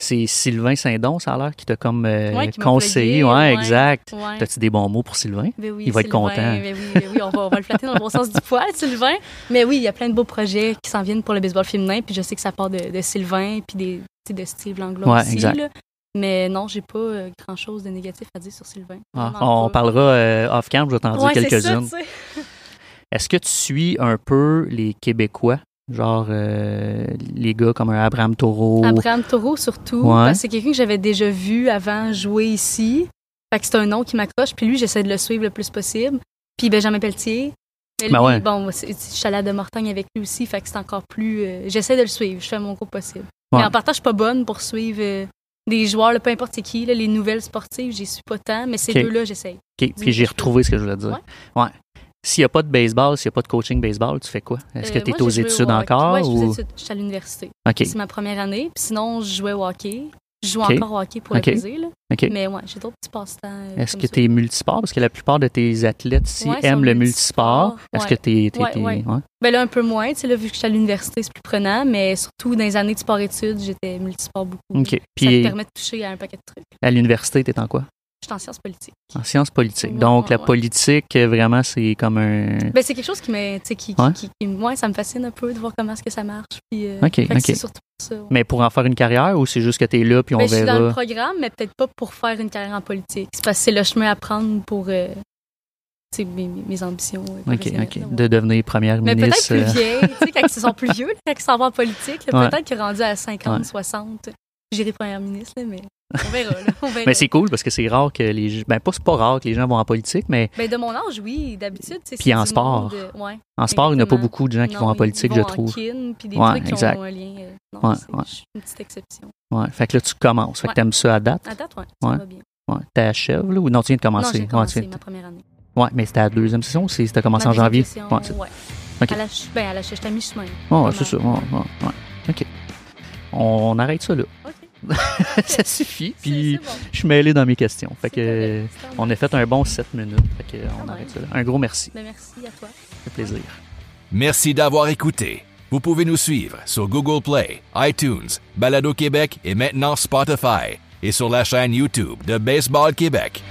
S9: C'est-
S2: Sylvain Saint-Don, ça a l'air, qui t'a comme euh,
S9: Ouais, qui m'a
S2: conseillé. Ouais,
S9: ouais.
S2: exact.
S9: Ouais.
S2: T'as-tu des bons mots pour Sylvain?
S9: Ben oui,
S2: Il va être content.
S9: ben oui, ben oui, on va, on va le flatter dans le bon sens du poil, Sylvain. Mais oui, il y a plein de beaux projets qui s'en viennent pour le baseball féminin, puis je sais que ça part de, de Sylvain, puis des, de Steve Langlois
S2: Ouais,
S9: aussi.
S2: exact.
S9: là. Mais non, j'ai pas euh, grand-chose de négatif à dire sur Sylvain.
S2: Ah, on parlera euh, off-cam, je vais t'en
S9: Ouais,
S2: dire quelques-unes. Est-ce que tu suis un peu les Québécois? Genre euh, les gars comme un Abraham Taureau.
S9: Abraham Taureau, surtout,
S2: Ouais.
S9: parce que c'est quelqu'un que j'avais déjà vu avant jouer ici. Fait que c'est un nom qui m'accroche, puis lui, j'essaie de le suivre le plus possible. Puis Benjamin Pelletier. Mais lui,
S2: Ben ouais.
S9: bon, je suis allée à de Mortagne avec lui aussi, fait que c'est encore plus... euh, j'essaie de le suivre, je fais mon gros possible.
S2: Ouais.
S9: Mais en partant, je suis pas bonne pour suivre euh, des joueurs, là, peu importe c'est qui, là, les nouvelles sportives, j'y suis pas tant, mais ces deux-là, j'essaye.
S2: OK, puis j'ai retrouvé ce que je voulais dire. Ouais. S'il n'y a pas de baseball, s'il n'y a pas de coaching baseball, tu fais quoi? Est-ce que
S9: Euh,
S2: tu es aux études encore? Ou...
S9: Je suis à l'université. C'est ma première année. Puis sinon, je jouais au hockey. Je joue encore au hockey pour
S2: Ok.
S9: le plaisir. Là. Mais ouais, j'ai d'autres petits passe-temps. euh,
S2: Est-ce que tu es multisport? Parce que la plupart de tes athlètes
S9: Ouais,
S2: aiment le multisport. Est-ce
S9: Ouais.
S2: que tu es.
S9: Ben là, un peu moins. Tu sais, là, vu que je suis à l'université, c'est plus prenant. Mais surtout, dans les années de sport-études, j'étais multisport beaucoup. Ça te permet de toucher à un paquet de trucs.
S2: à l'université, tu es en quoi?
S9: Je suis en sciences politiques.
S2: En sciences politiques.
S9: Ouais,
S2: Donc,
S9: ouais,
S2: la
S9: ouais.
S2: politique, euh, vraiment, c'est comme un.
S9: Ben, c'est quelque chose qui me, qui, qui- qui, qui- moi, ça me fascine un peu de voir comment est-ce que ça marche. Puis, euh,
S2: Ok, ok.
S9: C'est surtout ça.
S2: Mais pour en faire une carrière ou c'est juste que tu es là puis on
S9: Ben, je suis dans le
S2: verra?
S9: programme, mais peut-être pas pour faire une carrière en politique. C'est parce que c'est le chemin à prendre pour euh, mes, ambitions. euh,
S2: OK, OK. De devenir première
S9: Mais peut-être
S2: ministre.
S9: plus
S2: euh,
S9: vieille, tu sais, quand ils sont plus vieux, là, quand ils s'en vont en politique, peut-être qu'ils sont rendus à 50,
S2: Ouais.
S9: 60. J'irai première ministre, là, mais on verra. Là, on verra.
S2: Mais c'est cool parce que c'est rare que les gens. Ben, pas, c'est pas rare que les gens vont en politique, mais
S9: Ben, de mon âge, oui, d'habitude.
S2: Puis en sport.
S9: euh, ouais,
S2: en sport, il n'y a pas
S9: exactement.
S2: beaucoup de gens qui
S9: Non,
S2: vont en politique,
S9: ils
S2: je
S9: vont en
S2: trouve.
S9: kin, puis des
S2: Ouais,
S9: trucs qui
S2: exact.
S9: ont un lien. euh, non,
S2: Ouais, ouais.
S9: je suis une petite exception.
S2: Ouais. Fait que là, tu commences. Fait que t'aimes ça à date?
S9: À date, ouais, ça
S2: Ouais.
S9: va bien.
S2: Ouais. T'achèves, là, ou non, tu viens de commencer?
S9: Non, commencé ma première année.
S2: Ouais, mais c'était à la deuxième session ou c'était commencé en janvier? Ouais, c'est-
S9: ouais.
S2: OK.
S9: À la, ben, à la j'étais à mi-chemin.
S2: Ouais, c'est ça. Ouais, ouais, ouais. OK. On arrête ça là.
S9: OK.
S2: ça suffit.
S9: C'est-
S2: Puis
S9: c'est bon.
S2: je suis mêlé dans mes questions. Fait
S9: C'est
S2: que
S9: c'est
S2: on a fait un bon 7 minutes. Fait que on arrête ça là. Un gros merci.
S9: Ben, merci à toi.
S2: Ça fait plaisir.
S1: Merci d'avoir écouté. Vous pouvez nous suivre sur Google Play, iTunes, Balado Québec et maintenant Spotify et sur la chaîne YouTube de Baseball Québec.